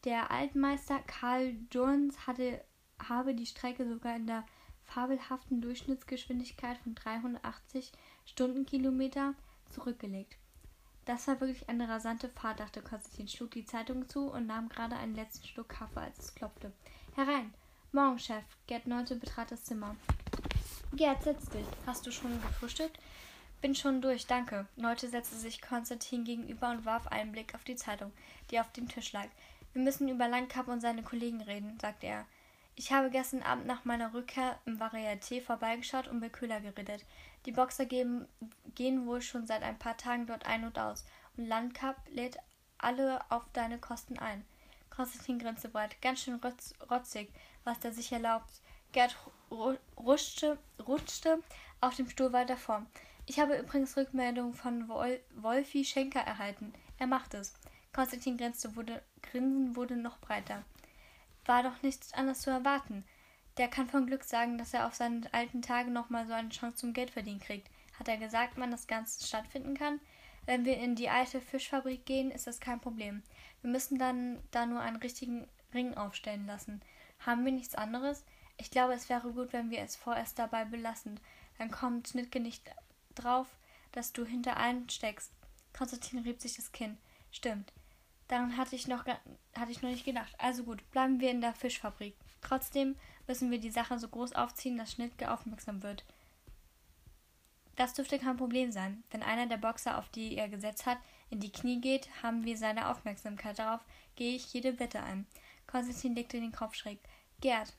Der Altmeister Karl Johanns hatte, habe die Strecke sogar in der fabelhaften Durchschnittsgeschwindigkeit von 380 Stundenkilometer zurückgelegt. Das war wirklich eine rasante Fahrt, dachte Konstantin, schlug die Zeitung zu und nahm gerade einen letzten Schluck Kaffee, als es klopfte. Herein! Morgen, Chef. Gerd Neute betrat das Zimmer. Gerd, setz dich. Hast du schon gefrühstückt? Bin schon durch, danke. Neute setzte sich Konstantin gegenüber und warf einen Blick auf die Zeitung, die auf dem Tisch lag. Wir müssen über Landkap und seine Kollegen reden, sagte er. Ich habe gestern Abend nach meiner Rückkehr im Varieté vorbeigeschaut und mit Köhler geredet. Die Boxer geben, gehen wohl schon seit ein paar Tagen dort ein und aus. Und Landkap lädt alle auf deine Kosten ein. Konstantin grinste breit. Ganz schön rotzig was er sich erlaubt. Gerd rutschte, rutschte auf dem Stuhl weiter vor. Ich habe übrigens Rückmeldung von Wol Wolfi Schenker erhalten. Er macht es. Konstantin grinste, wurde, Grinsen wurde noch breiter. War doch nichts anderes zu erwarten. Der kann von Glück sagen, dass er auf seinen alten Tagen nochmal so eine Chance zum Geldverdienen kriegt. Hat er gesagt, wann das Ganze stattfinden kann? Wenn wir in die alte Fischfabrik gehen, ist das kein Problem. Wir müssen dann da nur einen richtigen Ring aufstellen lassen. Haben wir nichts anderes? Ich glaube, es wäre gut, wenn wir es vorerst dabei belassen. Dann kommt Schnittke nicht drauf, dass du hinter allen steckst. Konstantin rieb sich das Kinn. Stimmt. Daran hatte ich noch hatte ich noch nicht gedacht. Also gut, bleiben wir in der Fischfabrik. Trotzdem müssen wir die Sache so groß aufziehen, dass Schnittke aufmerksam wird. Das dürfte kein Problem sein. Wenn einer der Boxer, auf die er gesetzt hat, in die Knie geht, haben wir seine Aufmerksamkeit darauf, gehe ich jede Wette ein. Konstantin legte den Kopf schräg. Gerd,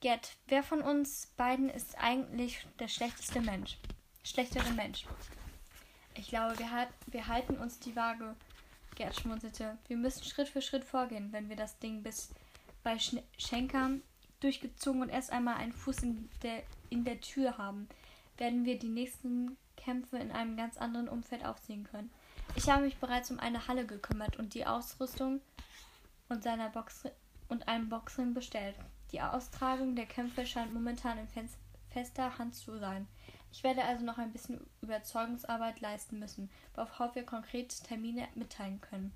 Gerd, wer von uns beiden ist eigentlich der schlechteste Mensch? Schlechtere Mensch. Ich glaube, wir, halt, wir halten uns die Waage. Gerd schmunzelte. Wir müssen Schritt für Schritt vorgehen, wenn wir das Ding bis bei Sch Schenker durchgezogen und erst einmal einen Fuß in der, in der Tür haben, werden wir die nächsten Kämpfe in einem ganz anderen Umfeld aufziehen können. Ich habe mich bereits um eine Halle gekümmert und die Ausrüstung und, seiner Box und einem Boxring bestellt. Die Austragung der Kämpfe scheint momentan in fester Hand zu sein. Ich werde also noch ein bisschen Überzeugungsarbeit leisten müssen, worauf wir konkret Termine mitteilen können.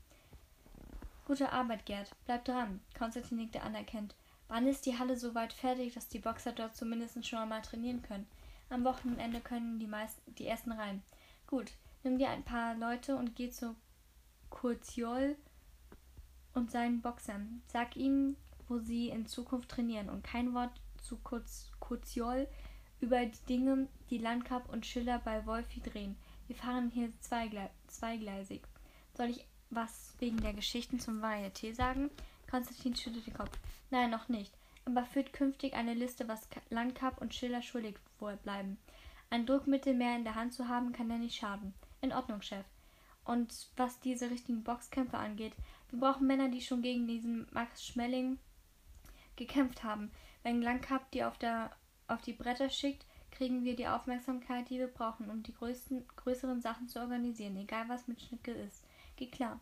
Gute Arbeit, Gerd. Bleib dran. Konstantin nickte anerkennt. Wann ist die Halle so weit fertig, dass die Boxer dort zumindest schon einmal trainieren können? Am Wochenende können die meisten die ersten rein. Gut, nimm dir ein paar Leute und geh zu Kurziol und seinen Boxern. Sag ihnen, wo sie in Zukunft trainieren und kein Wort zu Kurziol über die Dinge, die Landkap und Schiller bei Wolfi drehen. Wir fahren hier zweigle zweigleisig. Soll ich was wegen der Geschichten zum Varieté sagen? Konstantin schüttelt den Kopf. Nein, noch nicht. Aber führt künftig eine Liste, was Landkap und Schiller schuldig bleiben. Ein Druckmittel mehr in der Hand zu haben, kann ja nicht schaden. In Ordnung, Chef. Und was diese richtigen Boxkämpfe angeht, wir brauchen Männer, die schon gegen diesen Max Schmelling gekämpft haben. Wenn Langkap die auf, der, auf die Bretter schickt, kriegen wir die Aufmerksamkeit, die wir brauchen, um die größten, größeren Sachen zu organisieren, egal was mit Schnicke ist. Geht klar.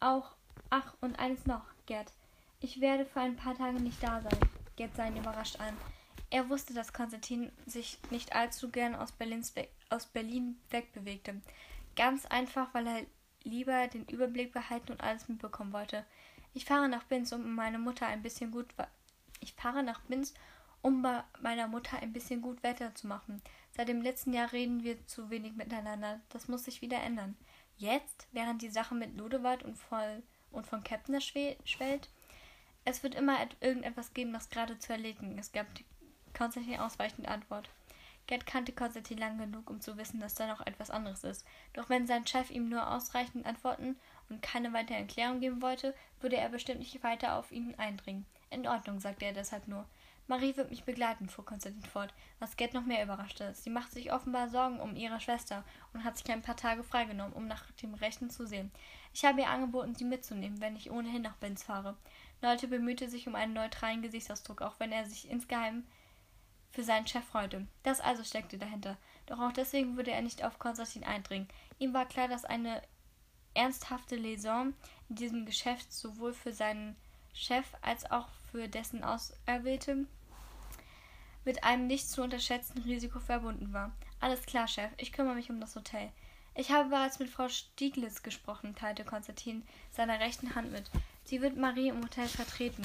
Auch, ach, und eines noch, Gerd. Ich werde für ein paar Tage nicht da sein. Gerd sah ihn überrascht an. Er wusste, dass Konstantin sich nicht allzu gern aus, Berlins aus Berlin wegbewegte. Ganz einfach, weil er lieber den Überblick behalten und alles mitbekommen wollte. Ich fahre nach Binz, um meine Mutter ein bisschen gut ich fahre nach Binz, um bei meiner Mutter ein bisschen gut Wetter zu machen. Seit dem letzten Jahr reden wir zu wenig miteinander. Das muss sich wieder ändern. Jetzt, während die Sache mit Ludewald und, voll, und von Kepner schwellt, es wird immer irgendetwas geben, das gerade zu erledigen. Es gab Konstantin ausweichende Antwort. Gerd kannte Konstantin lang genug, um zu wissen, dass da noch etwas anderes ist. Doch wenn sein Chef ihm nur ausreichend antworten und keine weitere Erklärung geben wollte, würde er bestimmt nicht weiter auf ihn eindringen. In Ordnung, sagte er deshalb nur. Marie wird mich begleiten, fuhr Konstantin fort, was Gerd noch mehr überraschte. Sie macht sich offenbar Sorgen um ihre Schwester und hat sich ein paar Tage freigenommen, um nach dem Rechten zu sehen. Ich habe ihr angeboten, sie mitzunehmen, wenn ich ohnehin nach Benz fahre. Leute bemühte sich um einen neutralen Gesichtsausdruck, auch wenn er sich insgeheim für seinen Chef freute. Das also steckte dahinter. Doch auch deswegen würde er nicht auf Konstantin eindringen. Ihm war klar, dass eine ernsthafte Liaison in diesem Geschäft sowohl für seinen Chef als auch für dessen Auserwählte mit einem nicht zu unterschätzenden Risiko verbunden war. Alles klar, Chef, ich kümmere mich um das Hotel. Ich habe bereits mit Frau Stieglitz gesprochen, teilte Konstantin seiner rechten Hand mit. Sie wird Marie im Hotel vertreten.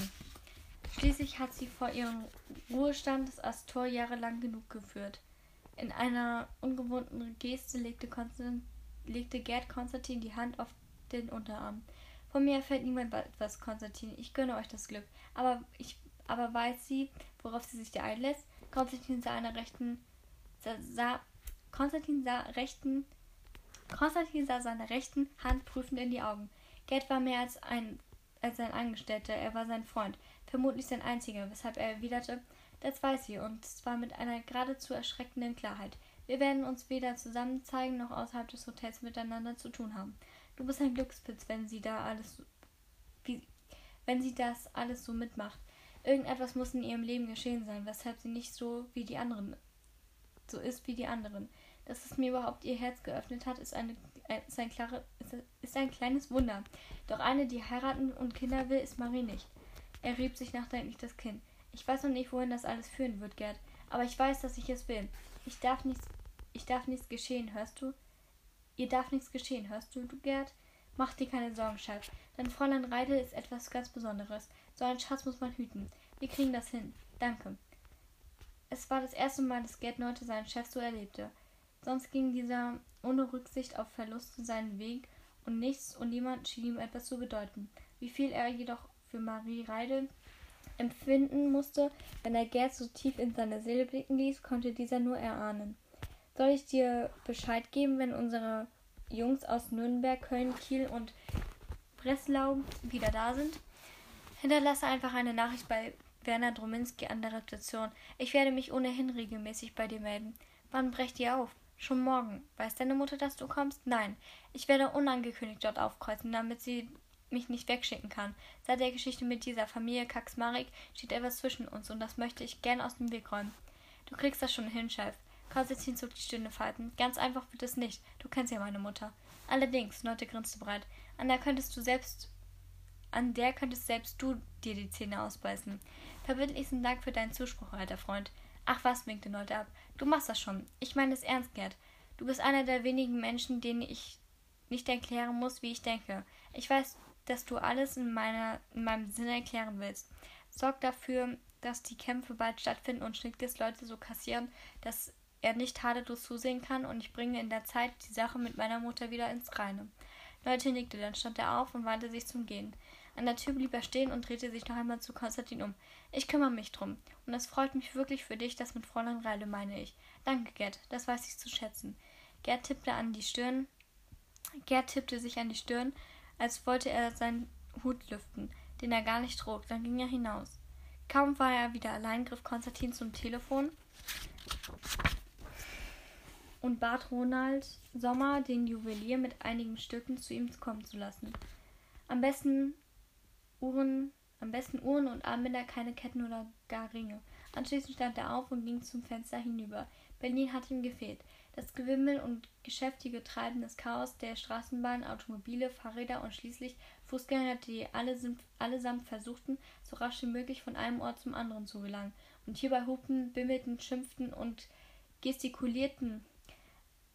Schließlich hat sie vor ihrem Ruhestand das Astor jahrelang genug geführt. In einer ungewohnten Geste legte, Konstant, legte Gerd Konstantin die Hand auf den Unterarm. Von mir erfällt niemand etwas, Konstantin. Ich gönne euch das Glück. Aber ich aber weiß sie, worauf sie sich da einlässt? Konstantin sah einer rechten sah, sah Konstantin sah rechten Konstantin sah seiner rechten Hand prüfend in die Augen. Gerd war mehr als ein als ein Angestellter, er war sein Freund vermutlich sein einziger, weshalb er erwiderte, das weiß sie, und zwar mit einer geradezu erschreckenden Klarheit. Wir werden uns weder zusammen zeigen noch außerhalb des Hotels miteinander zu tun haben. Du bist ein Glückspilz, wenn sie da alles wie, wenn sie das alles so mitmacht. Irgendetwas muss in ihrem Leben geschehen sein, weshalb sie nicht so wie die anderen so ist wie die anderen. Dass es mir überhaupt ihr Herz geöffnet hat, ist, eine, ist, ein, klare, ist ein kleines Wunder. Doch eine, die heiraten und Kinder will, ist Marie nicht. Er rieb sich nachdenklich das Kinn. Ich weiß noch nicht, wohin das alles führen wird, Gerd. Aber ich weiß, dass ich es will. Ich darf nichts, ich darf nichts geschehen, hörst du? Ihr darf nichts geschehen, hörst du, Gerd? Mach dir keine Sorgen, Schatz. Dein Fräulein Reidel ist etwas ganz Besonderes. So einen Schatz muss man hüten. Wir kriegen das hin. Danke. Es war das erste Mal, dass Gerd Neute seinen Chef so erlebte. Sonst ging dieser ohne Rücksicht auf Verluste seinen Weg und nichts und niemand schien ihm etwas zu bedeuten. Wie viel er jedoch für Marie Reidel empfinden musste, wenn er Gerd so tief in seine Seele blicken ließ, konnte dieser nur erahnen. Soll ich dir Bescheid geben, wenn unsere Jungs aus Nürnberg, Köln, Kiel und Breslau wieder da sind? Hinterlasse einfach eine Nachricht bei Werner Drominski an der Rezeption. Ich werde mich ohnehin regelmäßig bei dir melden. Wann brecht ihr auf? Schon morgen. Weiß deine Mutter, dass du kommst? Nein. Ich werde unangekündigt dort aufkreuzen, damit sie mich nicht wegschicken kann. Seit der Geschichte mit dieser Familie Kaxmarik steht etwas zwischen uns und das möchte ich gern aus dem Weg räumen. Du kriegst das schon hin, Chef. Konstantin zog die Stirne falten. Ganz einfach wird es nicht. Du kennst ja meine Mutter. Allerdings, Leute grinste breit. An der könntest du selbst an der könntest selbst du dir die Zähne ausbeißen. Verbindlichsten Dank für deinen Zuspruch, alter Freund. Ach was, winkte Leute ab. Du machst das schon. Ich meine es ernst, Gerd. Du bist einer der wenigen Menschen, denen ich nicht erklären muss, wie ich denke. Ich weiß, dass du alles in, meiner, in meinem Sinne erklären willst. sorgt dafür, dass die Kämpfe bald stattfinden und Schnickes Leute so kassieren, dass er nicht tadellos zusehen kann und ich bringe in der Zeit die Sache mit meiner Mutter wieder ins Reine. Leute nickte, dann stand er auf und wandte sich zum Gehen. An der Tür blieb er stehen und drehte sich noch einmal zu Konstantin um. Ich kümmere mich drum. Und es freut mich wirklich für dich, das mit Fräulein Reile meine ich. Danke, Gerd, das weiß ich zu schätzen. Gerd tippte an die Stirn. Gerd tippte sich an die Stirn, als wollte er seinen Hut lüften, den er gar nicht trug. Dann ging er hinaus. Kaum war er wieder allein, griff Konstantin zum Telefon und bat Ronald Sommer, den Juwelier, mit einigen Stücken zu ihm kommen zu lassen. Am besten Uhren, am besten Uhren und Armbänder, keine Ketten oder gar Ringe. Anschließend stand er auf und ging zum Fenster hinüber. Berlin hat ihm gefehlt. Das Gewimmel und geschäftige Treiben des Chaos der Straßenbahn, Automobile, Fahrräder und schließlich Fußgänger, die allesamt versuchten, so rasch wie möglich von einem Ort zum anderen zu gelangen und hierbei hupten, bimmelten, schimpften und gestikulierten.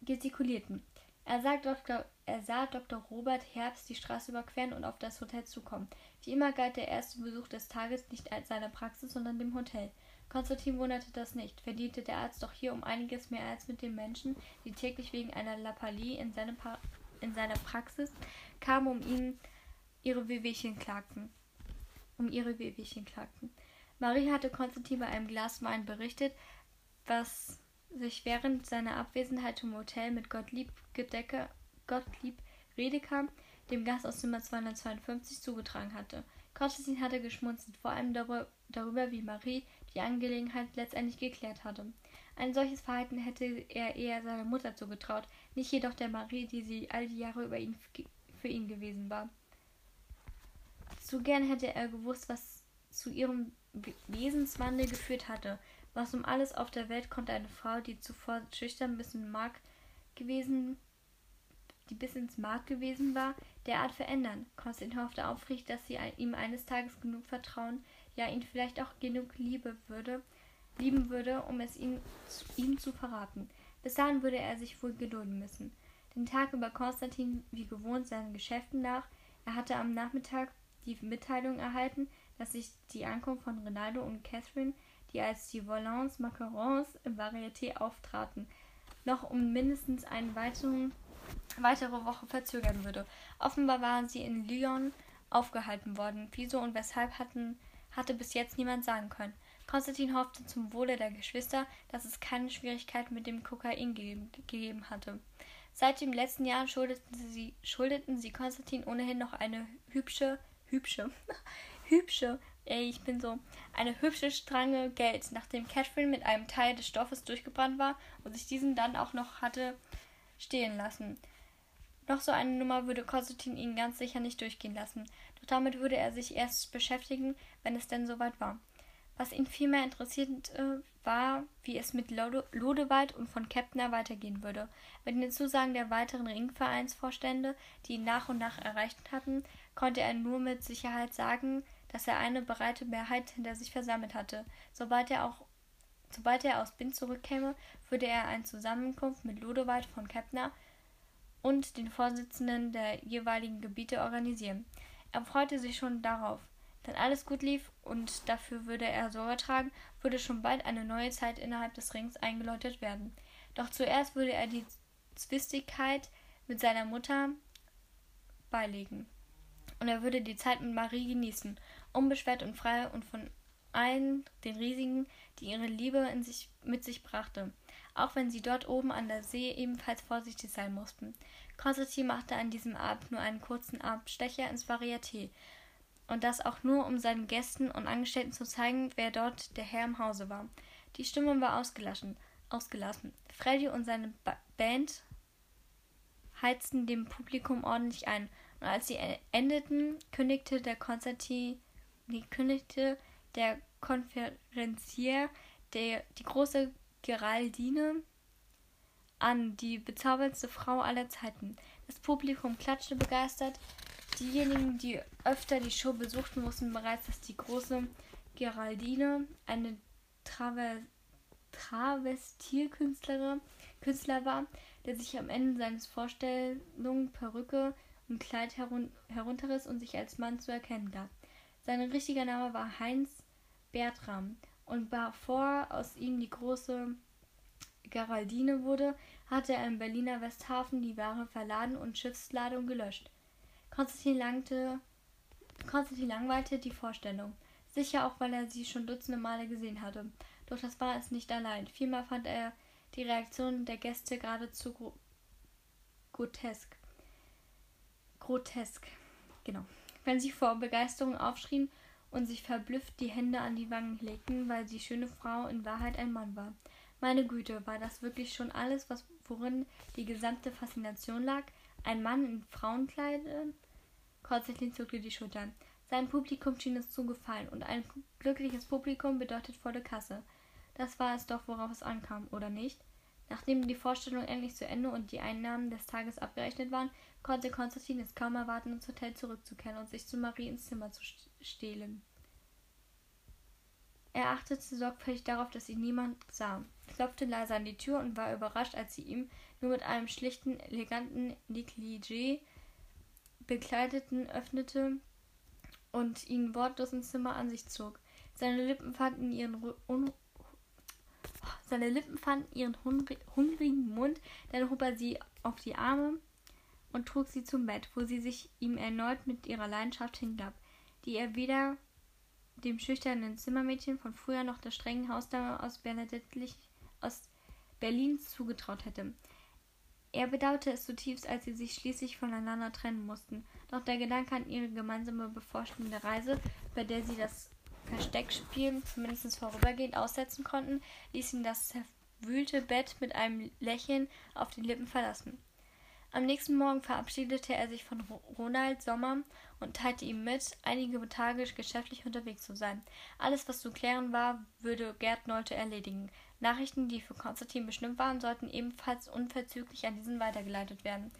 gestikulierten. Er Dr., er sah Dr. Robert Herbst die Straße überqueren und auf das Hotel zukommen. Wie immer galt der erste Besuch des Tages nicht als seiner Praxis, sondern dem Hotel. Konstantin wunderte das nicht. Verdiente der Arzt doch hier um einiges mehr als mit den Menschen, die täglich wegen einer Lappalie in, seine in seiner Praxis kamen, um ihn ihre Wehwehchen klagten. Um ihre Wehwehchen klagten. Marie hatte Konstantin bei einem Glas Wein berichtet, was sich während seiner Abwesenheit im Hotel mit Gottlieb, Gedecke, Gottlieb Redeker, dem Gast aus Zimmer 252, zugetragen hatte. Konstantin hatte geschmunzelt, vor allem darüber, wie Marie die Angelegenheit letztendlich geklärt hatte. Ein solches Verhalten hätte er eher seiner Mutter zugetraut, nicht jedoch der Marie, die sie all die Jahre über ihn für ihn gewesen war. Zu gern hätte er gewusst, was zu ihrem Wesenswandel geführt hatte. Was um alles auf der Welt konnte eine Frau, die zuvor schüchtern bis in Mark gewesen, die bis ins Mark gewesen war, derart verändern? Konstantin hoffte aufrichtig, dass sie ihm eines Tages genug Vertrauen, ja ihn vielleicht auch genug Liebe würde, lieben würde, um es ihm, ihm zu verraten. Bis dahin würde er sich wohl gedulden müssen. Den Tag über Konstantin wie gewohnt seinen Geschäften nach. Er hatte am Nachmittag die Mitteilung erhalten, dass sich die Ankunft von Rinaldo und Catherine, die als die Volants Macarons im Varieté auftraten, noch um mindestens eine weiteren, weitere Woche verzögern würde. Offenbar waren sie in Lyon aufgehalten worden. Wieso und weshalb hatten, hatte bis jetzt niemand sagen können. Konstantin hoffte zum Wohle der Geschwister, dass es keine Schwierigkeiten mit dem Kokain gegeben, gegeben hatte. Seit dem letzten Jahr schuldeten sie, schuldeten sie Konstantin ohnehin noch eine hübsche, hübsche, hübsche, ey, ich bin so, eine hübsche Strange Geld, nachdem Catherine mit einem Teil des Stoffes durchgebrannt war und sich diesen dann auch noch hatte stehen lassen. Noch so eine Nummer würde Konstantin ihn ganz sicher nicht durchgehen lassen, doch damit würde er sich erst beschäftigen, wenn es denn soweit war. Was ihn vielmehr interessiert äh, war, wie es mit Lode Lodewald und von Kepner weitergehen würde. Mit den Zusagen der weiteren Ringvereinsvorstände, die ihn nach und nach erreicht hatten, konnte er nur mit Sicherheit sagen, dass er eine breite Mehrheit hinter sich versammelt hatte. Sobald er auch Sobald er aus Bin zurückkäme, würde er eine Zusammenkunft mit Lodewald von Kepner und den Vorsitzenden der jeweiligen Gebiete organisieren. Er freute sich schon darauf. Wenn alles gut lief und dafür würde er Sorge tragen, würde schon bald eine neue Zeit innerhalb des Rings eingeläutet werden. Doch zuerst würde er die Zwistigkeit mit seiner Mutter beilegen. Und er würde die Zeit mit Marie genießen unbeschwert und frei und von allen den Riesigen, die ihre Liebe in sich, mit sich brachte, auch wenn sie dort oben an der See ebenfalls vorsichtig sein mussten. Konstantin machte an diesem Abend nur einen kurzen Abstecher ins Varieté, und das auch nur, um seinen Gästen und Angestellten zu zeigen, wer dort der Herr im Hause war. Die Stimmung war ausgelassen. ausgelassen. Freddy und seine ba Band heizten dem Publikum ordentlich ein, und als sie endeten, kündigte der Konstantin kündigte der Konferenzier der, die große Geraldine an, die bezauberndste Frau aller Zeiten. Das Publikum klatschte begeistert. Diejenigen, die öfter die Show besuchten, wussten bereits, dass die große Geraldine eine Traver Travestierkünstler war, der sich am Ende seines Vorstellungen Perücke und Kleid herun herunterriss und sich als Mann zu erkennen gab. Sein richtiger Name war Heinz Bertram. Und bevor aus ihm die große Geraldine wurde, hatte er im Berliner Westhafen die Ware verladen und Schiffsladung gelöscht. Konstantin, langte, Konstantin langweilte die Vorstellung. Sicher auch, weil er sie schon dutzende Male gesehen hatte. Doch das war es nicht allein. Vielmehr fand er die Reaktion der Gäste geradezu gro grotesk. Grotesk. Genau. Wenn sie vor Begeisterung aufschrien und sich verblüfft die Hände an die Wangen legten, weil die schöne Frau in Wahrheit ein Mann war. Meine Güte, war das wirklich schon alles, was worin die gesamte Faszination lag? Ein Mann in Frauenkleidern? Konstantin zuckte die Schultern. Sein Publikum schien es zu gefallen, und ein glückliches Publikum bedeutet volle Kasse. Das war es doch, worauf es ankam, oder nicht? Nachdem die Vorstellung endlich zu Ende und die Einnahmen des Tages abgerechnet waren, konnte Konstantin es kaum erwarten, ins Hotel zurückzukehren und sich zu Marie ins Zimmer zu stehlen. Er achtete sorgfältig darauf, dass ihn niemand sah, klopfte leise an die Tür und war überrascht, als sie ihm nur mit einem schlichten, eleganten Negligé bekleideten öffnete und ihn wortlos ins Zimmer an sich zog. Seine Lippen fanden ihren un seine Lippen fanden ihren hungrigen Mund, dann hob er sie auf die Arme und trug sie zum Bett, wo sie sich ihm erneut mit ihrer Leidenschaft hingab, die er weder dem schüchternen Zimmermädchen von früher noch der strengen Hausdame aus, aus Berlin zugetraut hätte. Er bedauerte es zutiefst, als sie sich schließlich voneinander trennen mussten. Doch der Gedanke an ihre gemeinsame bevorstehende Reise, bei der sie das Versteckspiel zumindest vorübergehend aussetzen konnten, ließ ihn das zerwühlte Bett mit einem Lächeln auf den Lippen verlassen. Am nächsten Morgen verabschiedete er sich von Ronald Sommer und teilte ihm mit, einige Tage geschäftlich unterwegs zu sein. Alles, was zu klären war, würde Gerd Nolte erledigen. Nachrichten, die für Konstantin bestimmt waren, sollten ebenfalls unverzüglich an diesen weitergeleitet werden.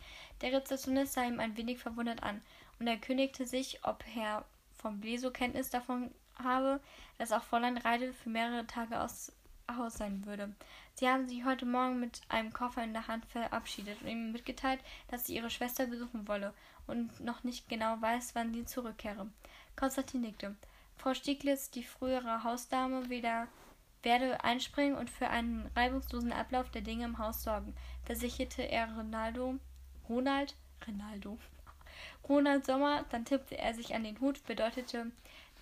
Der Rezeptionist sah ihm ein wenig verwundert an und erkündigte sich, ob Herr von Bleso Kenntnis davon habe, dass auch Fräulein Reide für mehrere Tage aus Haus sein würde. Sie haben sich heute Morgen mit einem Koffer in der Hand verabschiedet und ihm mitgeteilt, dass sie ihre Schwester besuchen wolle und noch nicht genau weiß, wann sie zurückkehre. Konstantin nickte. Frau Stieglitz, die frühere Hausdame, weder werde einspringen und für einen reibungslosen Ablauf der Dinge im Haus sorgen, versicherte er Ronaldo. Ronald? Ronaldo. Ronald Sommer, dann tippte er sich an den Hut, bedeutete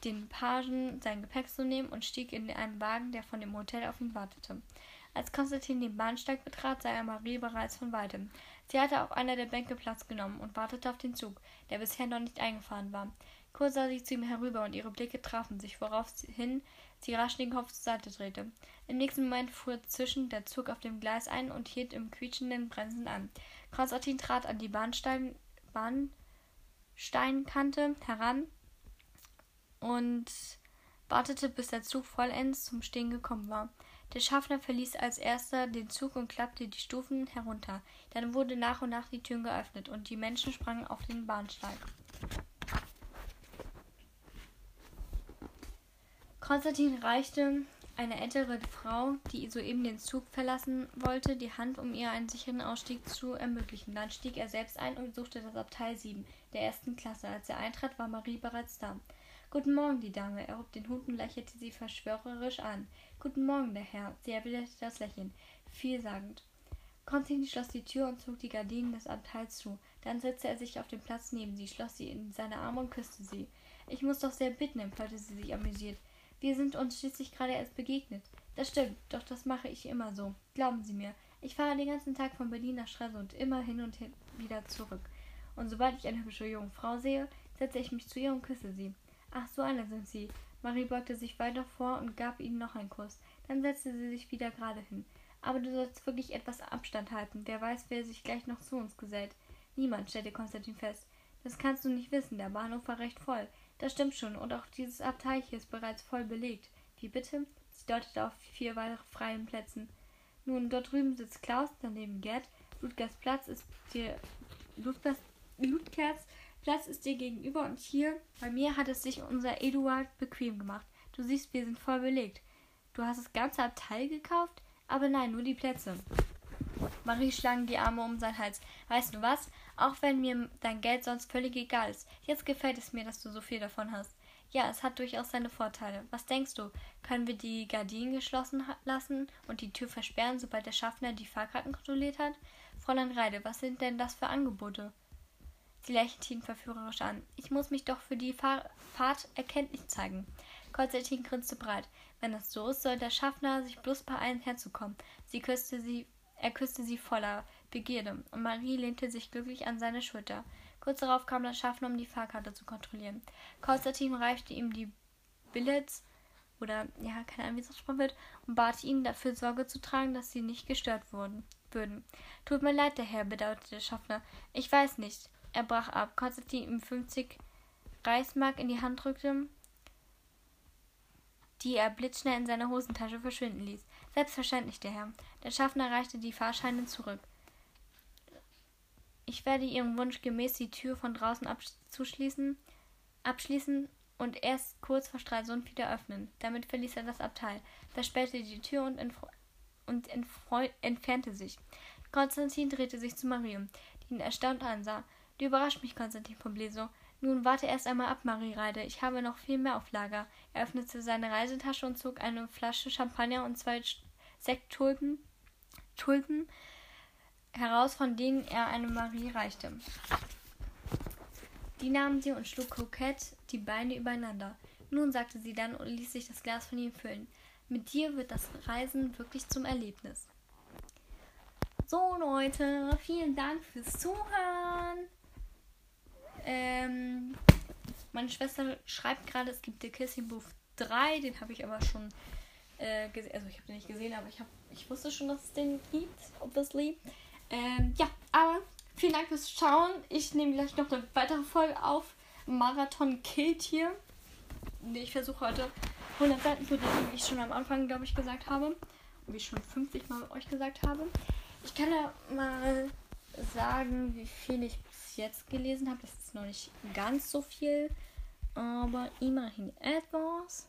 den Pagen sein Gepäck zu nehmen und stieg in einen Wagen, der von dem Hotel auf ihn wartete. Als Konstantin den Bahnsteig betrat, sah er Marie bereits von weitem. Sie hatte auf einer der Bänke Platz genommen und wartete auf den Zug, der bisher noch nicht eingefahren war. Kurz sah sie zu ihm herüber und ihre Blicke trafen sich, woraufhin sie rasch den Kopf zur Seite drehte. Im nächsten Moment fuhr zwischen der Zug auf dem Gleis ein und hielt im quietschenden Bremsen an. Konstantin trat an die Bahnstein Bahnsteinkante heran und wartete, bis der Zug vollends zum Stehen gekommen war. Der Schaffner verließ als erster den Zug und klappte die Stufen herunter. Dann wurde nach und nach die Türen geöffnet und die Menschen sprangen auf den Bahnsteig. Konstantin reichte eine ältere Frau, die soeben den Zug verlassen wollte, die Hand, um ihr einen sicheren Ausstieg zu ermöglichen. Dann stieg er selbst ein und suchte das Abteil 7 der ersten Klasse. Als er eintrat, war Marie bereits da. Guten Morgen, die Dame. Er hob den Hut und lächelte sie verschwörerisch an. Guten Morgen, der Herr. Sie erwiderte das Lächeln, vielsagend. Konstantin schloss die Tür und zog die Gardinen des Abteils zu. Dann setzte er sich auf den Platz neben sie, schloss sie in seine Arme und küsste sie. Ich muss doch sehr bitten, empörte sie sich amüsiert. Wir sind uns schließlich gerade erst begegnet. Das stimmt, doch das mache ich immer so. Glauben Sie mir. Ich fahre den ganzen Tag von Berlin nach Stralsund, immer hin und hin wieder zurück. Und sobald ich eine hübsche junge Frau sehe, setze ich mich zu ihr und küsse sie. Ach, so eine sind Sie. Marie beugte sich weiter vor und gab ihnen noch einen Kuss. Dann setzte sie sich wieder gerade hin. Aber du sollst wirklich etwas Abstand halten. Wer weiß, wer sich gleich noch zu uns gesellt. Niemand, stellte Konstantin fest. Das kannst du nicht wissen. Der Bahnhof war recht voll. Das stimmt schon. Und auch dieses Abteil hier ist bereits voll belegt. Wie bitte? Sie deutete auf vier weitere freien Plätzen. Nun, dort drüben sitzt Klaus, daneben Gerd. Ludgers Platz ist dir. Ludgers, Ludgers Platz ist dir gegenüber und hier bei mir hat es sich unser Eduard bequem gemacht. Du siehst, wir sind voll belegt. Du hast das ganze Abteil gekauft? Aber nein, nur die Plätze. Marie schlang die Arme um seinen Hals. Weißt du was? Auch wenn mir dein Geld sonst völlig egal ist, jetzt gefällt es mir, dass du so viel davon hast. Ja, es hat durchaus seine Vorteile. Was denkst du? Können wir die Gardinen geschlossen lassen und die Tür versperren, sobald der Schaffner die Fahrkarten kontrolliert hat? Fräulein Reide, was sind denn das für Angebote? Sie lächelte ihn verführerisch an. Ich muss mich doch für die Fahr Fahrt erkenntlich zeigen. Konstantin grinste breit. Wenn das so ist, soll der Schaffner sich bloß beeilen, herzukommen. Sie küsste sie, er küsste sie voller Begierde, und Marie lehnte sich glücklich an seine Schulter. Kurz darauf kam der Schaffner, um die Fahrkarte zu kontrollieren. Konstantin reichte ihm die Billets oder ja, keine Ahnung, wie es wird, und bat ihn, dafür Sorge zu tragen, dass sie nicht gestört wurden, würden. Tut mir leid, der Herr, bedauerte der Schaffner. Ich weiß nicht. Er brach ab. Konstantin ihm 50 Reichsmark in die Hand drückte, die er blitzschnell in seine Hosentasche verschwinden ließ. Selbstverständlich, der Herr. Der Schaffner reichte die Fahrscheine zurück. Ich werde Ihrem Wunsch gemäß die Tür von draußen abzuschließen, abschließen und erst kurz vor Stralsund wieder öffnen. Damit verließ er das Abteil, versperrte die Tür und, und entfernte sich. Konstantin drehte sich zu Marie, die ihn erstaunt ansah. Du überrascht mich, Konstantin Pobleso. Nun warte erst einmal ab, Marie Reide. Ich habe noch viel mehr auf Lager. Er öffnete seine Reisetasche und zog eine Flasche Champagner und zwei Sekttulpen Tulpen heraus, von denen er eine Marie reichte. Die nahm sie und schlug kokett die Beine übereinander. Nun, sagte sie dann und ließ sich das Glas von ihm füllen. Mit dir wird das Reisen wirklich zum Erlebnis. So, Leute, vielen Dank fürs Zuhören. Ähm, meine Schwester schreibt gerade, es gibt The Kissing Booth 3, den habe ich aber schon äh, gesehen. Also ich habe den nicht gesehen, aber ich, hab, ich wusste schon, dass es den gibt, obviously. Ähm, ja, aber vielen Dank fürs Schauen. Ich nehme gleich noch eine weitere Folge auf. Marathon killt hier. Ich versuche heute 100 Seiten zu lesen, wie ich schon am Anfang, glaube ich, gesagt habe. Wie ich schon 50 Mal euch gesagt habe. Ich kann ja mal sagen, wie viel ich jetzt gelesen habe. Das ist noch nicht ganz so viel, aber immerhin etwas.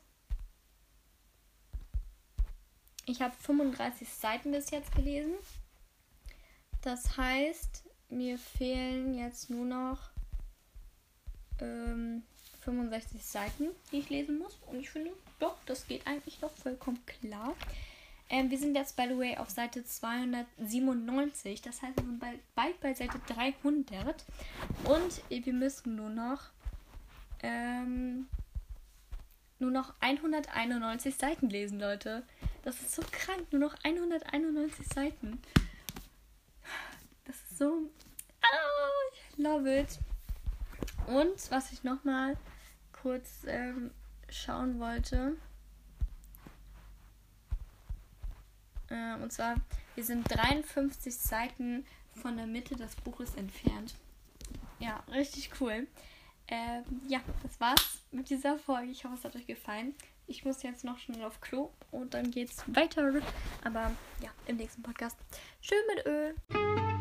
Ich habe 35 Seiten bis jetzt gelesen. Das heißt, mir fehlen jetzt nur noch ähm, 65 Seiten, die ich lesen muss. Und ich finde, doch, das geht eigentlich noch vollkommen klar. Ähm, wir sind jetzt, by the way, auf Seite 297. Das heißt, wir sind bald, bald bei Seite 300. Und wir müssen nur noch ähm, nur noch 191 Seiten lesen, Leute. Das ist so krank. Nur noch 191 Seiten. Das ist so. Oh, love it. Und was ich nochmal kurz ähm, schauen wollte. Äh, und zwar, wir sind 53 Seiten von der Mitte des Buches entfernt. Ja, richtig cool. Ähm, ja, das war's mit dieser Folge. Ich hoffe, es hat euch gefallen. Ich muss jetzt noch schnell auf Klo und dann geht's weiter. Aber ja, im nächsten Podcast. Schön mit Öl.